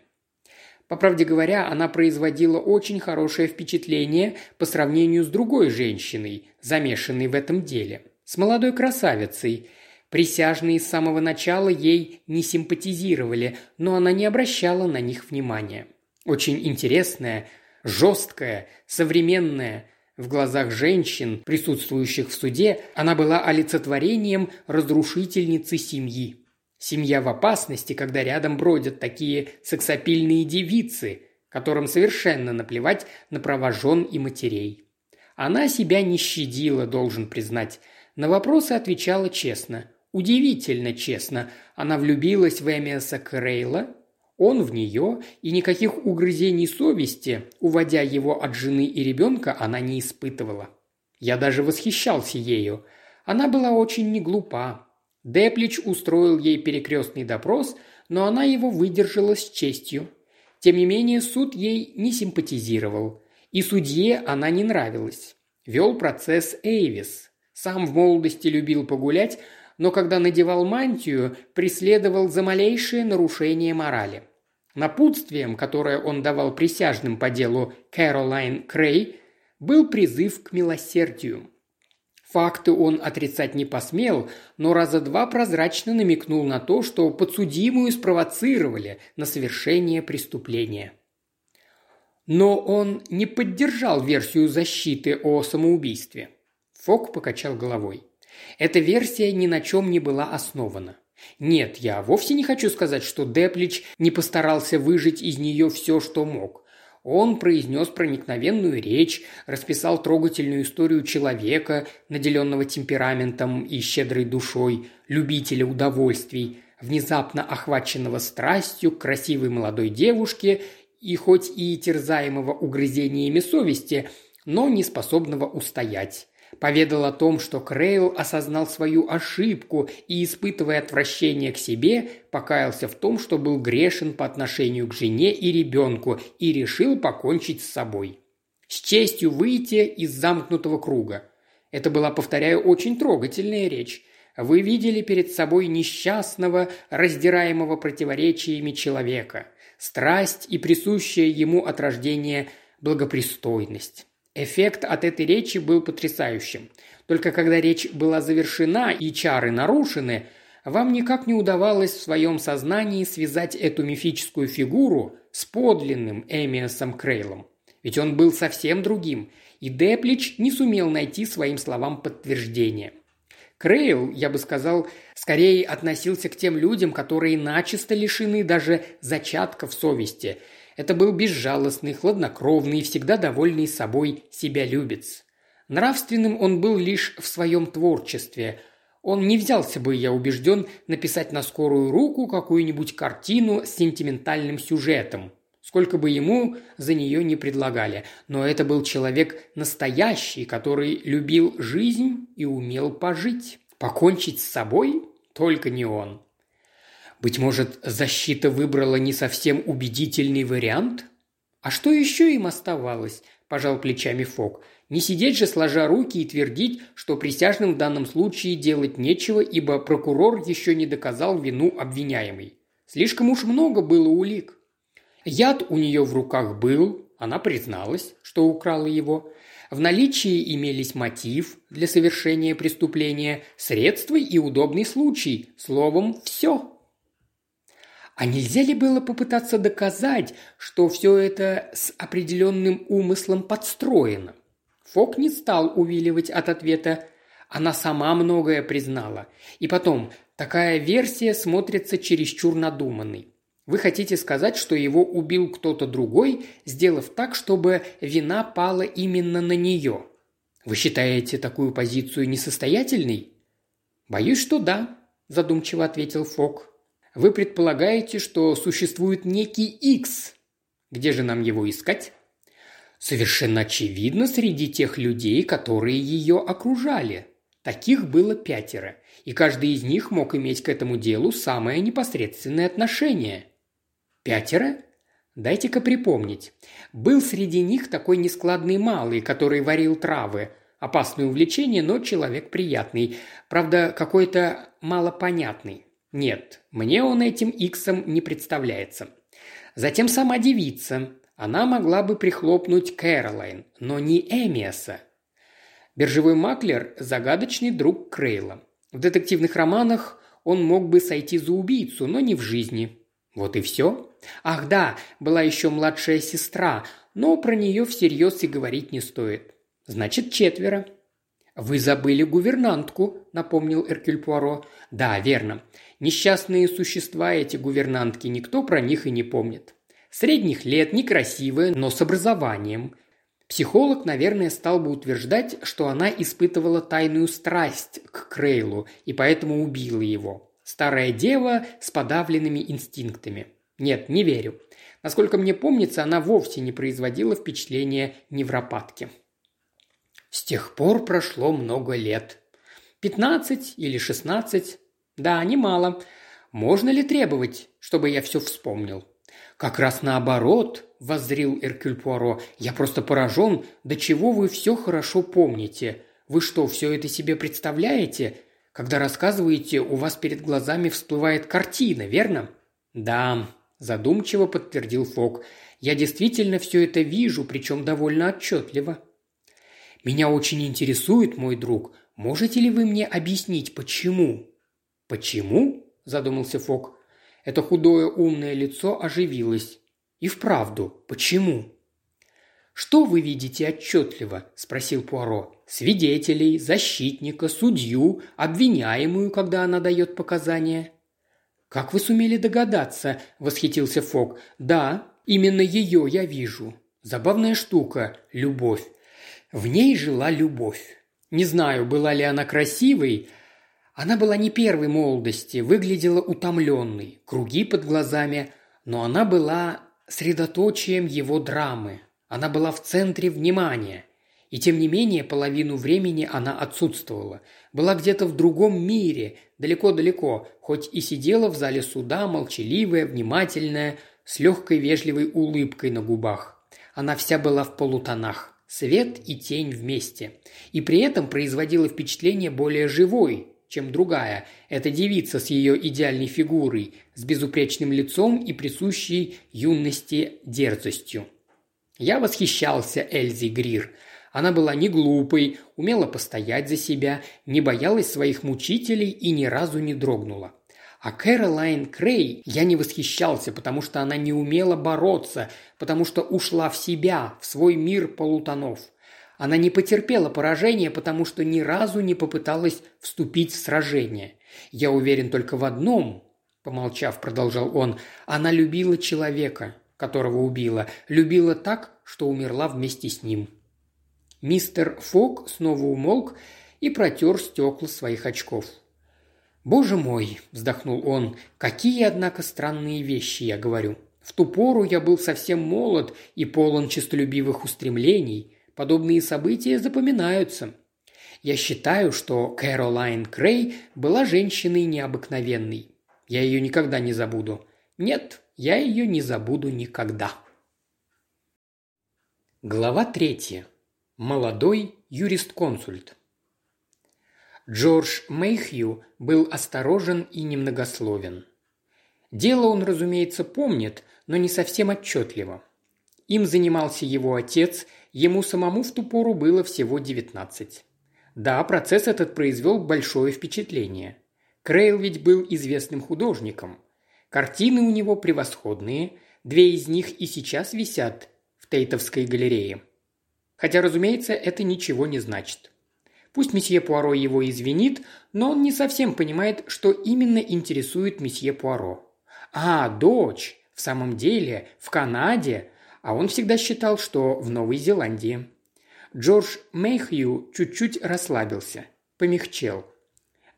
По правде говоря, она производила очень хорошее впечатление по сравнению с другой женщиной, замешанной в этом деле. С молодой красавицей, Присяжные с самого начала ей не симпатизировали, но она не обращала на них внимания. Очень интересная, жесткая, современная, в глазах женщин, присутствующих в суде, она была олицетворением разрушительницы семьи. Семья в опасности, когда рядом бродят такие сексапильные девицы, которым совершенно наплевать на права жен и матерей. Она себя не щадила, должен признать. На вопросы отвечала честно. Удивительно честно, она влюбилась в Эмиаса Крейла, он в нее, и никаких угрызений совести, уводя его от жены и ребенка, она не испытывала. Я даже восхищался ею. Она была очень не глупа. Деплич устроил ей перекрестный допрос, но она его выдержала с честью. Тем не менее, суд ей не симпатизировал. И судье она не нравилась. Вел процесс Эйвис. Сам в молодости любил погулять, но когда надевал мантию, преследовал за малейшее нарушение морали. Напутствием, которое он давал присяжным по делу Кэролайн Крей, был призыв к милосердию. Факты он отрицать не посмел, но раза два прозрачно намекнул на то, что подсудимую спровоцировали на совершение преступления. Но он не поддержал версию защиты о самоубийстве. Фок покачал головой. Эта версия ни на чем не была основана. Нет, я вовсе не хочу сказать, что Деплич не постарался выжить из нее все, что мог. Он произнес проникновенную речь, расписал трогательную историю человека, наделенного темпераментом и щедрой душой, любителя удовольствий, внезапно охваченного страстью к красивой молодой девушке и хоть и терзаемого угрызениями совести, но не способного устоять поведал о том, что Крейл осознал свою ошибку и, испытывая отвращение к себе, покаялся в том, что был грешен по отношению к жене и ребенку и решил покончить с собой. С честью выйти из замкнутого круга. Это была, повторяю, очень трогательная речь. Вы видели перед собой несчастного, раздираемого противоречиями человека, страсть и присущая ему от рождения благопристойность. Эффект от этой речи был потрясающим. Только когда речь была завершена и чары нарушены, вам никак не удавалось в своем сознании связать эту мифическую фигуру с подлинным Эмиасом Крейлом. Ведь он был совсем другим, и Деплич не сумел найти своим словам подтверждения. Крейл, я бы сказал, скорее относился к тем людям, которые начисто лишены даже зачатков совести – это был безжалостный, хладнокровный всегда довольный собой себя любец. Нравственным он был лишь в своем творчестве. Он не взялся бы, я убежден, написать на скорую руку какую-нибудь картину с сентиментальным сюжетом, сколько бы ему за нее не предлагали. Но это был человек настоящий, который любил жизнь и умел пожить. Покончить с собой только не он. Быть может, защита выбрала не совсем убедительный вариант? А что еще им оставалось? Пожал плечами Фок. Не сидеть же сложа руки и твердить, что присяжным в данном случае делать нечего, ибо прокурор еще не доказал вину обвиняемой. Слишком уж много было улик. Яд у нее в руках был, она призналась, что украла его. В наличии имелись мотив для совершения преступления, средства и удобный случай, словом, все. А нельзя ли было попытаться доказать, что все это с определенным умыслом подстроено? Фок не стал увиливать от ответа. Она сама многое признала. И потом, такая версия смотрится чересчур надуманной. Вы хотите сказать, что его убил кто-то другой, сделав так, чтобы вина пала именно на нее? Вы считаете такую позицию несостоятельной? Боюсь, что да, задумчиво ответил Фок. Вы предполагаете, что существует некий X. Где же нам его искать? Совершенно очевидно среди тех людей, которые ее окружали. Таких было пятеро, и каждый из них мог иметь к этому делу самое непосредственное отношение. Пятеро? Дайте-ка припомнить. Был среди них такой нескладный малый, который варил травы. Опасное увлечение, но человек приятный. Правда, какой-то малопонятный. Нет, мне он этим иксом не представляется. Затем сама девица. Она могла бы прихлопнуть Кэролайн, но не Эмиаса. Биржевой маклер – загадочный друг Крейла. В детективных романах он мог бы сойти за убийцу, но не в жизни. Вот и все. Ах да, была еще младшая сестра, но про нее всерьез и говорить не стоит. Значит, четверо. «Вы забыли гувернантку», – напомнил Эркюль Пуаро. «Да, верно. Несчастные существа эти гувернантки, никто про них и не помнит. Средних лет, некрасивая, но с образованием. Психолог, наверное, стал бы утверждать, что она испытывала тайную страсть к Крейлу и поэтому убила его. Старая дева с подавленными инстинктами. Нет, не верю. Насколько мне помнится, она вовсе не производила впечатления невропатки. С тех пор прошло много лет. Пятнадцать или шестнадцать. Да, немало. Можно ли требовать, чтобы я все вспомнил? Как раз наоборот, воззрил Эркюль Пуаро. Я просто поражен, до чего вы все хорошо помните. Вы что, все это себе представляете? Когда рассказываете, у вас перед глазами всплывает картина, верно? Да, задумчиво подтвердил Фок. Я действительно все это вижу, причем довольно отчетливо. Меня очень интересует, мой друг, можете ли вы мне объяснить, почему?» «Почему?» – задумался Фок. Это худое умное лицо оживилось. «И вправду, почему?» «Что вы видите отчетливо?» – спросил Пуаро. «Свидетелей, защитника, судью, обвиняемую, когда она дает показания». «Как вы сумели догадаться?» – восхитился Фок. «Да, именно ее я вижу. Забавная штука – любовь. В ней жила любовь. Не знаю, была ли она красивой. Она была не первой молодости, выглядела утомленной, круги под глазами, но она была средоточием его драмы. Она была в центре внимания. И тем не менее, половину времени она отсутствовала. Была где-то в другом мире, далеко-далеко, хоть и сидела в зале суда, молчаливая, внимательная, с легкой вежливой улыбкой на губах. Она вся была в полутонах. Свет и тень вместе. И при этом производила впечатление более живой, чем другая. Эта девица с ее идеальной фигурой, с безупречным лицом и присущей юности дерзостью. Я восхищался Эльзи Грир. Она была не глупой, умела постоять за себя, не боялась своих мучителей и ни разу не дрогнула. А Кэролайн Крей я не восхищался, потому что она не умела бороться, потому что ушла в себя, в свой мир полутонов. Она не потерпела поражения, потому что ни разу не попыталась вступить в сражение. Я уверен только в одном, помолчав, продолжал он, она любила человека, которого убила, любила так, что умерла вместе с ним. Мистер Фок снова умолк и протер стекла своих очков – «Боже мой!» – вздохнул он. «Какие, однако, странные вещи я говорю. В ту пору я был совсем молод и полон честолюбивых устремлений. Подобные события запоминаются. Я считаю, что Кэролайн Крей была женщиной необыкновенной. Я ее никогда не забуду. Нет, я ее не забуду никогда». Глава третья. Молодой юрист-консульт. Джордж Мэйхью был осторожен и немногословен. Дело он, разумеется, помнит, но не совсем отчетливо. Им занимался его отец, ему самому в ту пору было всего девятнадцать. Да, процесс этот произвел большое впечатление. Крейл ведь был известным художником. Картины у него превосходные, две из них и сейчас висят в Тейтовской галерее. Хотя, разумеется, это ничего не значит. Пусть месье Пуаро его извинит, но он не совсем понимает, что именно интересует месье Пуаро. А, дочь, в самом деле, в Канаде, а он всегда считал, что в Новой Зеландии. Джордж Мэйхью чуть-чуть расслабился, помягчел.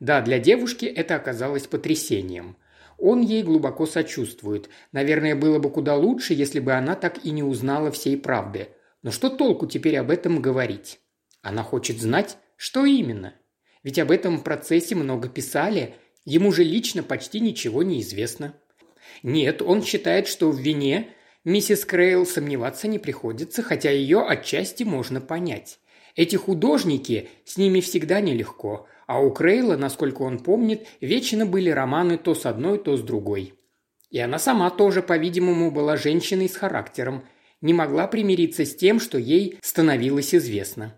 Да, для девушки это оказалось потрясением. Он ей глубоко сочувствует. Наверное, было бы куда лучше, если бы она так и не узнала всей правды. Но что толку теперь об этом говорить? Она хочет знать, что именно? Ведь об этом процессе много писали, ему же лично почти ничего не известно. Нет, он считает, что в вине миссис Крейл сомневаться не приходится, хотя ее отчасти можно понять. Эти художники, с ними всегда нелегко, а у Крейла, насколько он помнит, вечно были романы то с одной, то с другой. И она сама тоже, по-видимому, была женщиной с характером, не могла примириться с тем, что ей становилось известно.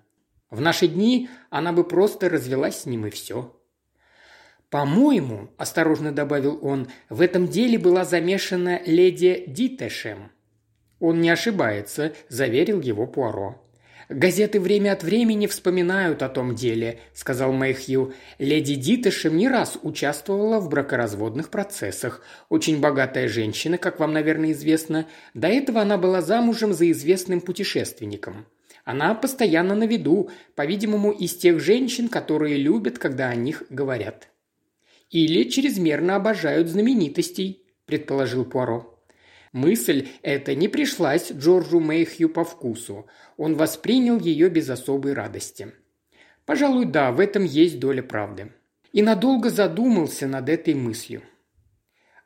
В наши дни она бы просто развелась с ним и все. «По-моему», – осторожно добавил он, – «в этом деле была замешана леди Дитешем». «Он не ошибается», – заверил его Пуаро. «Газеты время от времени вспоминают о том деле», – сказал Мэйхью. «Леди Дитешем не раз участвовала в бракоразводных процессах. Очень богатая женщина, как вам, наверное, известно. До этого она была замужем за известным путешественником. Она постоянно на виду, по-видимому, из тех женщин, которые любят, когда о них говорят. «Или чрезмерно обожают знаменитостей», – предположил Пуаро. Мысль эта не пришлась Джорджу Мэйхью по вкусу. Он воспринял ее без особой радости. Пожалуй, да, в этом есть доля правды. И надолго задумался над этой мыслью.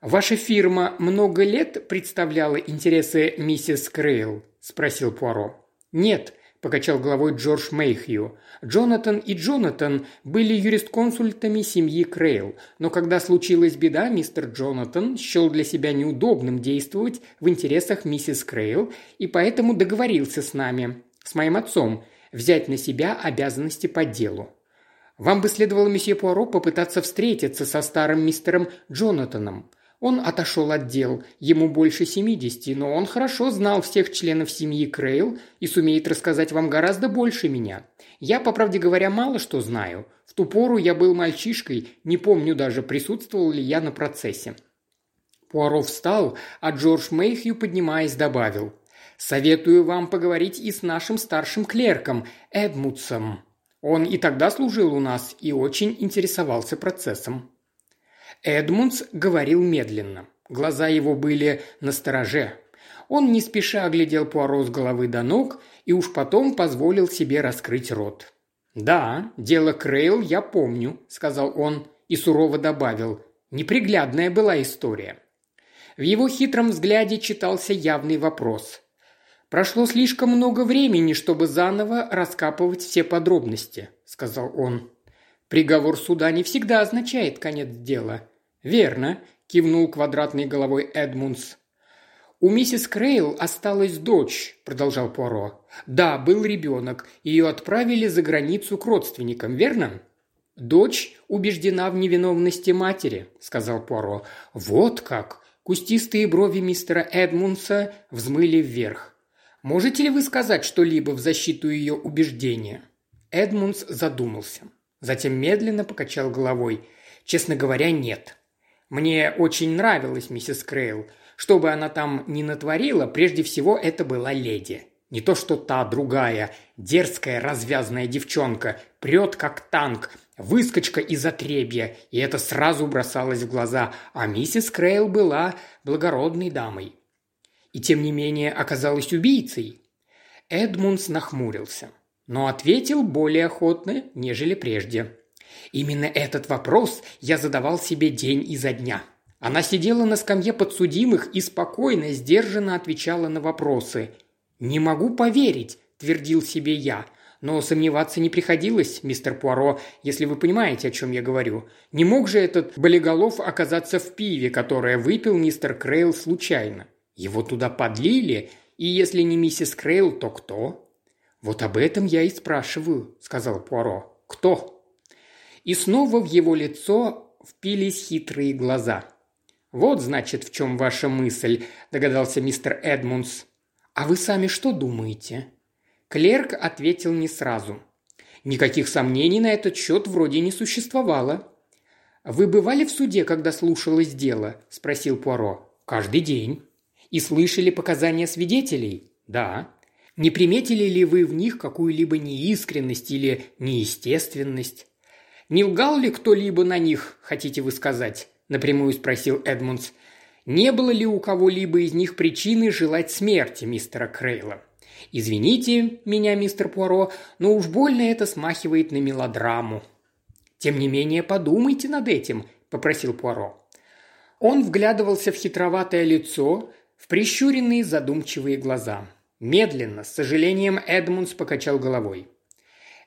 «Ваша фирма много лет представляла интересы миссис Крейл?» – спросил Пуаро. «Нет, покачал головой Джордж Мейхью. Джонатан и Джонатан были юрисконсультами семьи Крейл, но когда случилась беда, мистер Джонатан счел для себя неудобным действовать в интересах миссис Крейл и поэтому договорился с нами, с моим отцом, взять на себя обязанности по делу. Вам бы следовало, месье Пуаро, попытаться встретиться со старым мистером Джонатаном. Он отошел от дел, ему больше семидесяти, но он хорошо знал всех членов семьи Крейл и сумеет рассказать вам гораздо больше меня. Я, по правде говоря, мало что знаю. В ту пору я был мальчишкой, не помню даже, присутствовал ли я на процессе. Пуаро встал, а Джордж Мэйхью, поднимаясь, добавил. «Советую вам поговорить и с нашим старшим клерком, Эдмутсом. Он и тогда служил у нас и очень интересовался процессом». Эдмундс говорил медленно. Глаза его были на стороже. Он не спеша оглядел Пуаро с головы до ног и уж потом позволил себе раскрыть рот. «Да, дело Крейл я помню», – сказал он и сурово добавил. «Неприглядная была история». В его хитром взгляде читался явный вопрос. «Прошло слишком много времени, чтобы заново раскапывать все подробности», – сказал он. «Приговор суда не всегда означает конец дела. «Верно», – кивнул квадратной головой Эдмундс. «У миссис Крейл осталась дочь», – продолжал Пуаро. «Да, был ребенок. Ее отправили за границу к родственникам, верно?» «Дочь убеждена в невиновности матери», – сказал Пуаро. «Вот как!» Кустистые брови мистера Эдмунса взмыли вверх. «Можете ли вы сказать что-либо в защиту ее убеждения?» Эдмунс задумался. Затем медленно покачал головой. «Честно говоря, нет. Мне очень нравилась миссис Крейл. Что бы она там ни натворила, прежде всего это была леди. Не то что та другая, дерзкая развязная девчонка, прет как танк, выскочка из отребья, и это сразу бросалось в глаза, а миссис Крейл была благородной дамой. И тем не менее оказалась убийцей. Эдмундс нахмурился, но ответил более охотно, нежели прежде. Именно этот вопрос я задавал себе день изо дня. Она сидела на скамье подсудимых и спокойно, сдержанно отвечала на вопросы. «Не могу поверить», – твердил себе я. Но сомневаться не приходилось, мистер Пуаро, если вы понимаете, о чем я говорю. Не мог же этот болиголов оказаться в пиве, которое выпил мистер Крейл случайно. Его туда подлили, и если не миссис Крейл, то кто? «Вот об этом я и спрашиваю», – сказал Пуаро. «Кто?» И снова в его лицо впились хитрые глаза. «Вот, значит, в чем ваша мысль», – догадался мистер Эдмундс. «А вы сами что думаете?» Клерк ответил не сразу. Никаких сомнений на этот счет вроде не существовало. «Вы бывали в суде, когда слушалось дело?» – спросил Пуаро. «Каждый день». «И слышали показания свидетелей?» «Да». «Не приметили ли вы в них какую-либо неискренность или неестественность?» «Не лгал ли кто-либо на них, хотите вы сказать?» – напрямую спросил Эдмундс. «Не было ли у кого-либо из них причины желать смерти мистера Крейла?» «Извините меня, мистер Пуаро, но уж больно это смахивает на мелодраму». «Тем не менее, подумайте над этим», – попросил Пуаро. Он вглядывался в хитроватое лицо, в прищуренные задумчивые глаза. Медленно, с сожалением, Эдмундс покачал головой.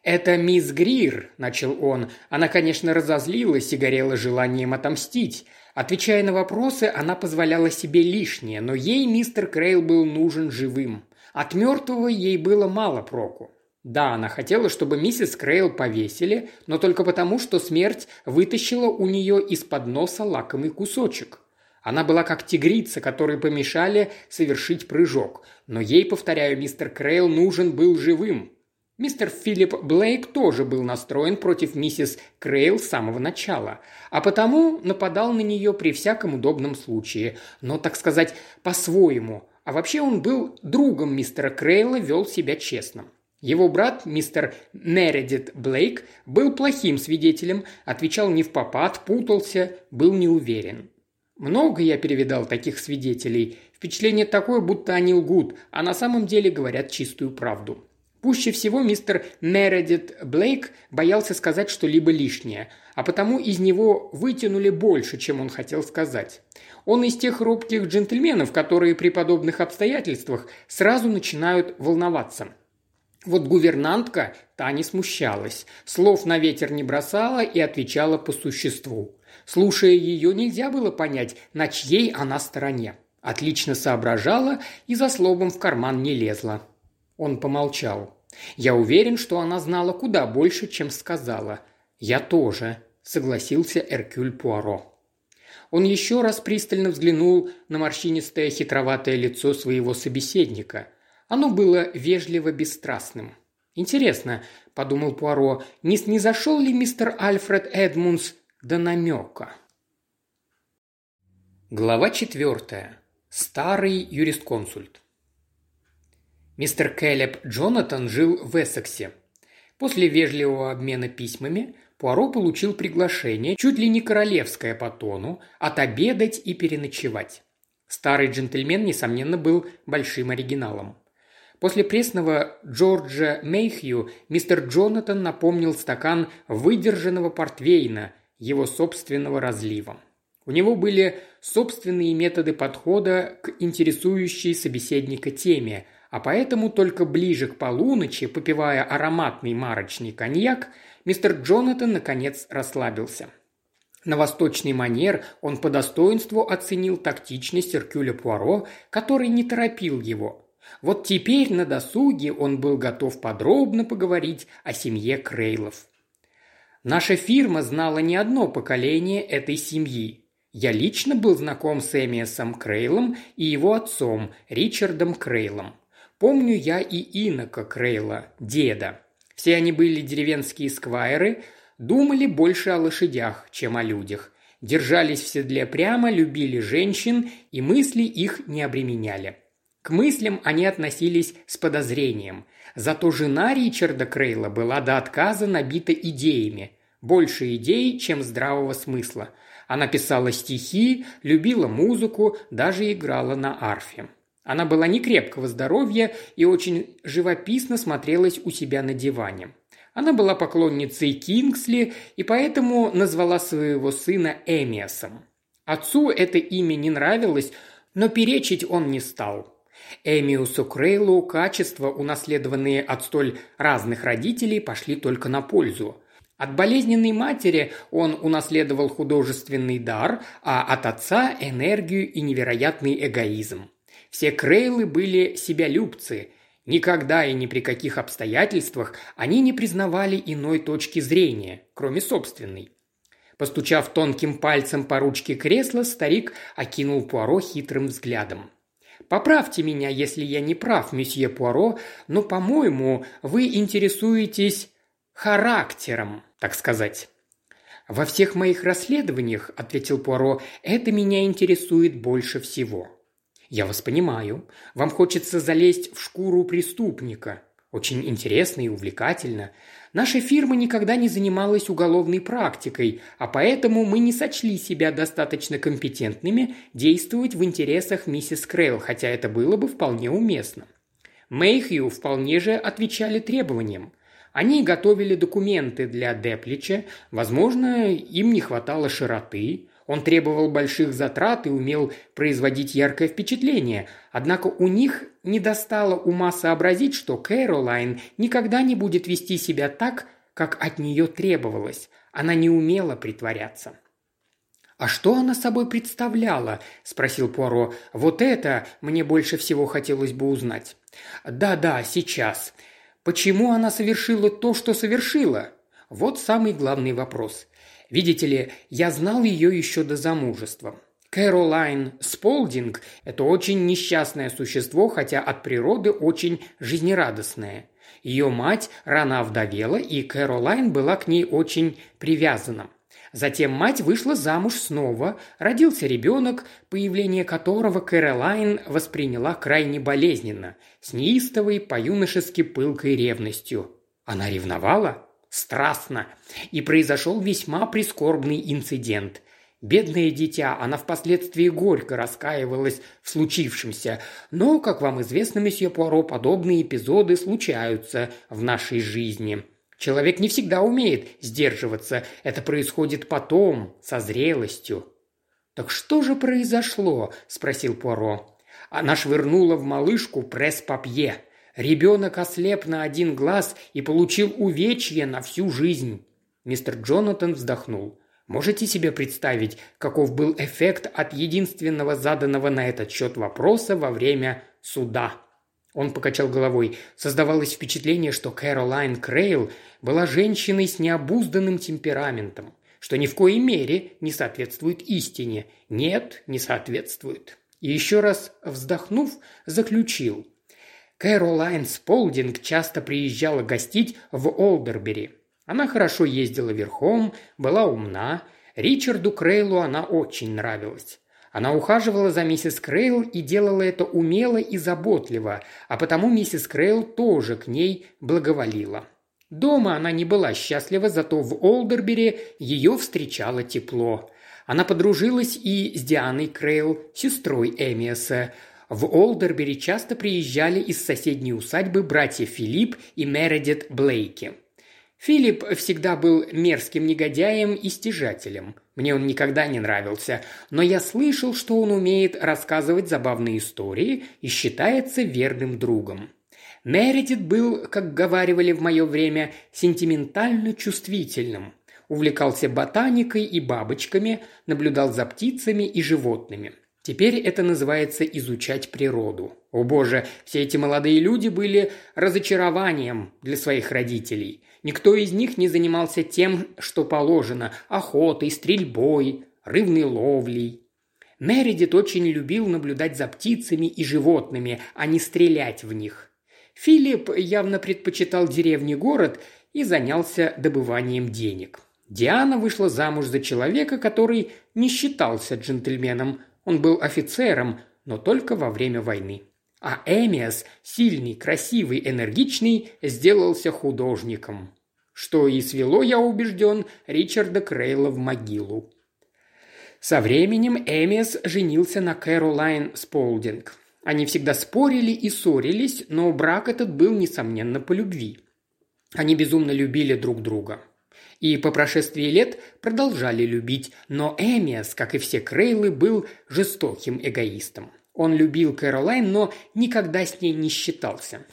«Это мисс Грир», – начал он. Она, конечно, разозлилась и горела желанием отомстить. Отвечая на вопросы, она позволяла себе лишнее, но ей мистер Крейл был нужен живым. От мертвого ей было мало проку. Да, она хотела, чтобы миссис Крейл повесили, но только потому, что смерть вытащила у нее из-под носа лакомый кусочек. Она была как тигрица, которой помешали совершить прыжок. Но ей, повторяю, мистер Крейл нужен был живым. Мистер Филипп Блейк тоже был настроен против миссис Крейл с самого начала, а потому нападал на нее при всяком удобном случае, но, так сказать, по-своему. А вообще он был другом мистера Крейла, вел себя честно. Его брат, мистер Мередит Блейк, был плохим свидетелем, отвечал не в попад, путался, был неуверен. Много я перевидал таких свидетелей. Впечатление такое, будто они лгут, а на самом деле говорят чистую правду. Пуще всего мистер Мередит Блейк боялся сказать что-либо лишнее, а потому из него вытянули больше, чем он хотел сказать. Он из тех робких джентльменов, которые при подобных обстоятельствах сразу начинают волноваться. Вот гувернантка, та не смущалась, слов на ветер не бросала и отвечала по существу. Слушая ее, нельзя было понять, на чьей она стороне. Отлично соображала и за словом в карман не лезла. Он помолчал. «Я уверен, что она знала куда больше, чем сказала. Я тоже», – согласился Эркюль Пуаро. Он еще раз пристально взглянул на морщинистое хитроватое лицо своего собеседника. Оно было вежливо бесстрастным. «Интересно», – подумал Пуаро, – «не снизошел ли мистер Альфред Эдмунс до намека?» Глава четвертая. Старый юрисконсульт. Мистер Келлеб Джонатан жил в Эссексе. После вежливого обмена письмами Пуаро получил приглашение, чуть ли не королевское по тону, отобедать и переночевать. Старый джентльмен, несомненно, был большим оригиналом. После пресного Джорджа Мейхью мистер Джонатан напомнил стакан выдержанного портвейна, его собственного разлива. У него были собственные методы подхода к интересующей собеседника теме – а поэтому только ближе к полуночи, попивая ароматный марочный коньяк, мистер Джонатан наконец расслабился. На восточный манер он по достоинству оценил тактичность Эркюля Пуаро, который не торопил его. Вот теперь на досуге он был готов подробно поговорить о семье Крейлов. Наша фирма знала не одно поколение этой семьи. Я лично был знаком с Эмиасом Крейлом и его отцом, Ричардом Крейлом. Помню я и инока Крейла, деда. Все они были деревенские сквайры, думали больше о лошадях, чем о людях. Держались в седле прямо, любили женщин, и мысли их не обременяли. К мыслям они относились с подозрением. Зато жена Ричарда Крейла была до отказа набита идеями. Больше идей, чем здравого смысла. Она писала стихи, любила музыку, даже играла на арфе. Она была не крепкого здоровья и очень живописно смотрелась у себя на диване. Она была поклонницей Кингсли и поэтому назвала своего сына Эмиасом. Отцу это имя не нравилось, но перечить он не стал. Эмиусу Крейлу качества, унаследованные от столь разных родителей, пошли только на пользу. От болезненной матери он унаследовал художественный дар, а от отца – энергию и невероятный эгоизм. Все Крейлы были себялюбцы. Никогда и ни при каких обстоятельствах они не признавали иной точки зрения, кроме собственной. Постучав тонким пальцем по ручке кресла, старик окинул Пуаро хитрым взглядом. «Поправьте меня, если я не прав, месье Пуаро, но, по-моему, вы интересуетесь характером, так сказать». «Во всех моих расследованиях», – ответил Пуаро, – «это меня интересует больше всего». «Я вас понимаю. Вам хочется залезть в шкуру преступника. Очень интересно и увлекательно. Наша фирма никогда не занималась уголовной практикой, а поэтому мы не сочли себя достаточно компетентными действовать в интересах миссис Крейл, хотя это было бы вполне уместно. Мэйхью вполне же отвечали требованиям. Они готовили документы для Деплича, возможно, им не хватало широты, он требовал больших затрат и умел производить яркое впечатление, однако у них не достало ума сообразить, что Кэролайн никогда не будет вести себя так, как от нее требовалось. Она не умела притворяться. «А что она собой представляла?» – спросил Пуаро. «Вот это мне больше всего хотелось бы узнать». «Да-да, сейчас. Почему она совершила то, что совершила?» Вот самый главный вопрос. Видите ли, я знал ее еще до замужества. Кэролайн Сполдинг – это очень несчастное существо, хотя от природы очень жизнерадостное. Ее мать рано овдовела, и Кэролайн была к ней очень привязана. Затем мать вышла замуж снова, родился ребенок, появление которого Кэролайн восприняла крайне болезненно, с неистовой, по-юношески пылкой ревностью. Она ревновала? Страстно, и произошел весьма прискорбный инцидент. Бедное дитя, она впоследствии горько раскаивалась в случившемся, но, как вам известно, месье Пуаро, подобные эпизоды случаются в нашей жизни. Человек не всегда умеет сдерживаться, это происходит потом, со зрелостью. «Так что же произошло?» – спросил Пуаро. Она швырнула в малышку пресс-папье – Ребенок ослеп на один глаз и получил увечье на всю жизнь. Мистер Джонатан вздохнул. Можете себе представить, каков был эффект от единственного заданного на этот счет вопроса во время суда? Он покачал головой. Создавалось впечатление, что Кэролайн Крейл была женщиной с необузданным темпераментом. что ни в коей мере не соответствует истине. Нет, не соответствует. И еще раз вздохнув, заключил. Кэролайн Сполдинг часто приезжала гостить в Олдербери. Она хорошо ездила верхом, была умна. Ричарду Крейлу она очень нравилась. Она ухаживала за миссис Крейл и делала это умело и заботливо, а потому миссис Крейл тоже к ней благоволила. Дома она не была счастлива, зато в Олдербери ее встречало тепло. Она подружилась и с Дианой Крейл, сестрой Эмиаса. В Олдербери часто приезжали из соседней усадьбы братья Филипп и Мередит Блейки. Филипп всегда был мерзким негодяем и стяжателем. Мне он никогда не нравился, но я слышал, что он умеет рассказывать забавные истории и считается верным другом. Мередит был, как говаривали в мое время, сентиментально чувствительным. Увлекался ботаникой и бабочками, наблюдал за птицами и животными. Теперь это называется изучать природу. О боже, все эти молодые люди были разочарованием для своих родителей. Никто из них не занимался тем, что положено – охотой, стрельбой, рыбной ловлей. Мередит очень любил наблюдать за птицами и животными, а не стрелять в них. Филипп явно предпочитал деревне-город и занялся добыванием денег. Диана вышла замуж за человека, который не считался джентльменом. Он был офицером, но только во время войны. А Эмиас, сильный, красивый, энергичный, сделался художником. Что и свело, я убежден, Ричарда Крейла в могилу. Со временем Эмиас женился на Кэролайн Сполдинг – они всегда спорили и ссорились, но брак этот был, несомненно, по любви. Они безумно любили друг друга. И по прошествии лет продолжали любить, но Эмиас, как и все Крейлы, был жестоким эгоистом. Он любил Кэролайн, но никогда с ней не считался.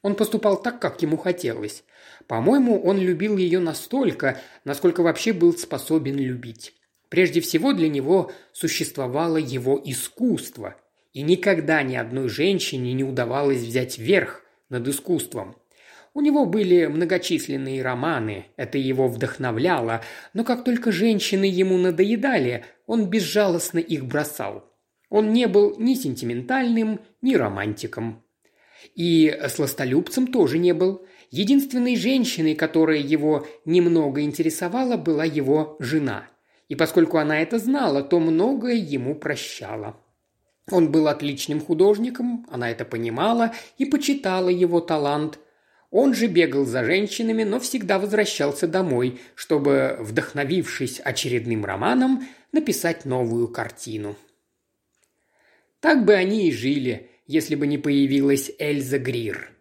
Он поступал так, как ему хотелось. По-моему, он любил ее настолько, насколько вообще был способен любить. Прежде всего для него существовало его искусство – и никогда ни одной женщине не удавалось взять верх над искусством. У него были многочисленные романы, это его вдохновляло, но как только женщины ему надоедали, он безжалостно их бросал. Он не был ни сентиментальным, ни романтиком. И сластолюбцем тоже не был. Единственной женщиной, которая его немного интересовала, была его жена. И поскольку она это знала, то многое ему прощала. Он был отличным художником, она это понимала и почитала его талант. Он же бегал за женщинами, но всегда возвращался домой, чтобы, вдохновившись очередным романом, написать новую картину. Так бы они и жили, если бы не появилась Эльза Грир.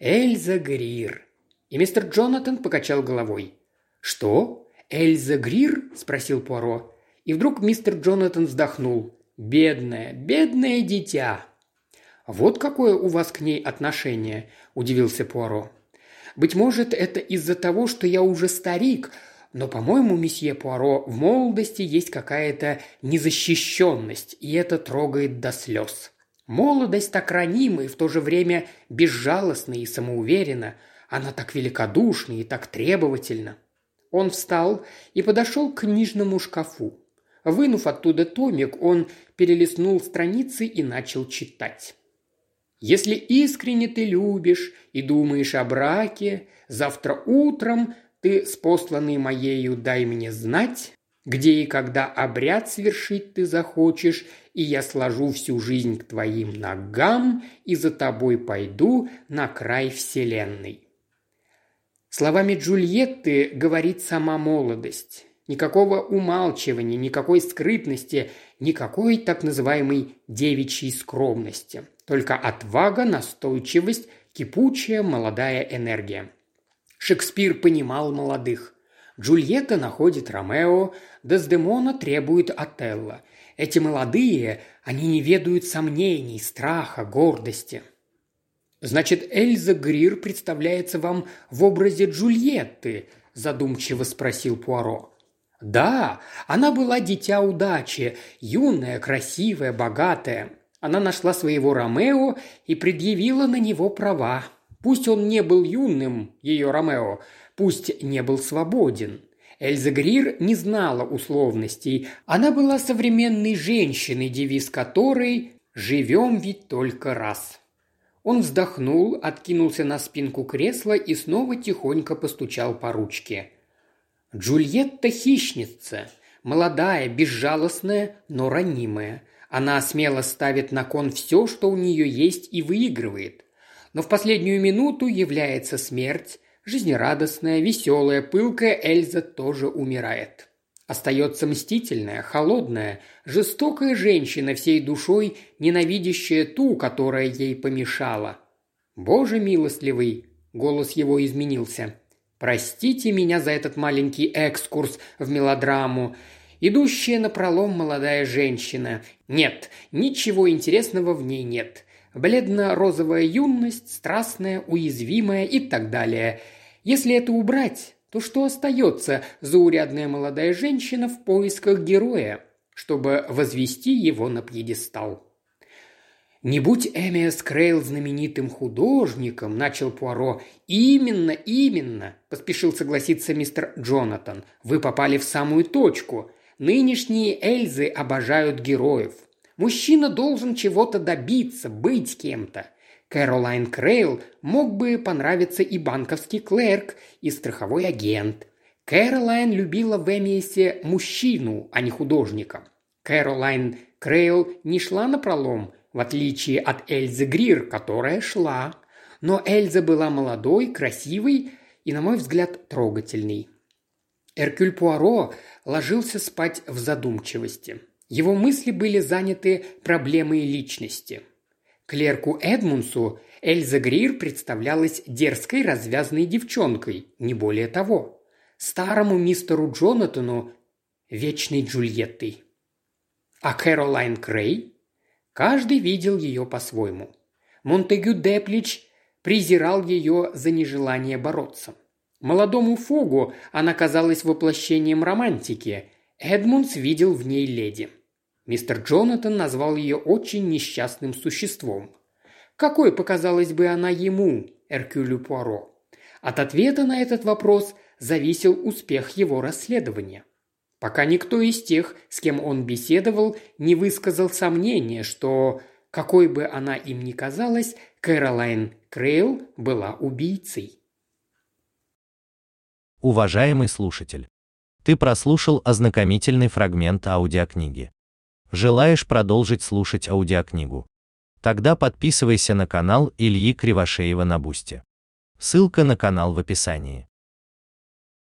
Эльза Грир. И мистер Джонатан покачал головой. «Что? Эльза Грир?» – спросил Пуаро. И вдруг мистер Джонатан вздохнул. Бедное, бедное дитя!» «Вот какое у вас к ней отношение», – удивился Пуаро. «Быть может, это из-за того, что я уже старик, но, по-моему, месье Пуаро, в молодости есть какая-то незащищенность, и это трогает до слез. Молодость так ранима и в то же время безжалостна и самоуверена. Она так великодушна и так требовательна». Он встал и подошел к книжному шкафу. Вынув оттуда томик, он перелистнул страницы и начал читать. «Если искренне ты любишь и думаешь о браке, завтра утром ты с посланной моею дай мне знать, где и когда обряд свершить ты захочешь, и я сложу всю жизнь к твоим ногам и за тобой пойду на край вселенной». Словами Джульетты говорит сама молодость. Никакого умалчивания, никакой скрытности, никакой так называемой девичьей скромности. Только отвага, настойчивость, кипучая молодая энергия. Шекспир понимал молодых. Джульетта находит Ромео, Дездемона требует Отелло. Эти молодые, они не ведают сомнений, страха, гордости. «Значит, Эльза Грир представляется вам в образе Джульетты?» – задумчиво спросил Пуаро. Да, она была дитя удачи, юная, красивая, богатая. Она нашла своего Ромео и предъявила на него права. Пусть он не был юным, ее Ромео, пусть не был свободен. Эльза Грир не знала условностей. Она была современной женщиной, девиз которой «Живем ведь только раз». Он вздохнул, откинулся на спинку кресла и снова тихонько постучал по ручке. Джульетта – хищница, молодая, безжалостная, но ранимая. Она смело ставит на кон все, что у нее есть, и выигрывает. Но в последнюю минуту является смерть, Жизнерадостная, веселая, пылкая Эльза тоже умирает. Остается мстительная, холодная, жестокая женщина всей душой, ненавидящая ту, которая ей помешала. «Боже милостливый!» – голос его изменился. «Простите меня за этот маленький экскурс в мелодраму. Идущая на пролом молодая женщина. Нет, ничего интересного в ней нет. Бледно-розовая юность, страстная, уязвимая и так далее – если это убрать, то что остается заурядная молодая женщина в поисках героя, чтобы возвести его на пьедестал? «Не будь Эмиас Крейл знаменитым художником», – начал Пуаро. «Именно, именно», – поспешил согласиться мистер Джонатан. «Вы попали в самую точку. Нынешние Эльзы обожают героев. Мужчина должен чего-то добиться, быть кем-то. Кэролайн Крейл мог бы понравиться и банковский клерк, и страховой агент. Кэролайн любила в Эмиесе мужчину, а не художника. Кэролайн Крейл не шла на пролом, в отличие от Эльзы Грир, которая шла. Но Эльза была молодой, красивой и, на мой взгляд, трогательной. Эркюль Пуаро ложился спать в задумчивости. Его мысли были заняты проблемой личности – Клерку Эдмунсу Эльза Грир представлялась дерзкой развязной девчонкой, не более того. Старому мистеру Джонатану – вечной Джульеттой. А Кэролайн Крей? Каждый видел ее по-своему. Монтегю Деплич презирал ее за нежелание бороться. Молодому Фогу она казалась воплощением романтики. Эдмунс видел в ней леди – Мистер Джонатан назвал ее очень несчастным существом. Какой показалась бы она ему, Эркюлю Пуаро? От ответа на этот вопрос зависел успех его расследования. Пока никто из тех, с кем он беседовал, не высказал сомнения, что, какой бы она им ни казалась, Кэролайн Крейл была убийцей. Уважаемый слушатель, ты прослушал ознакомительный фрагмент аудиокниги. Желаешь продолжить слушать аудиокнигу? Тогда подписывайся на канал Ильи Кривошеева на Бусте. Ссылка на канал в описании.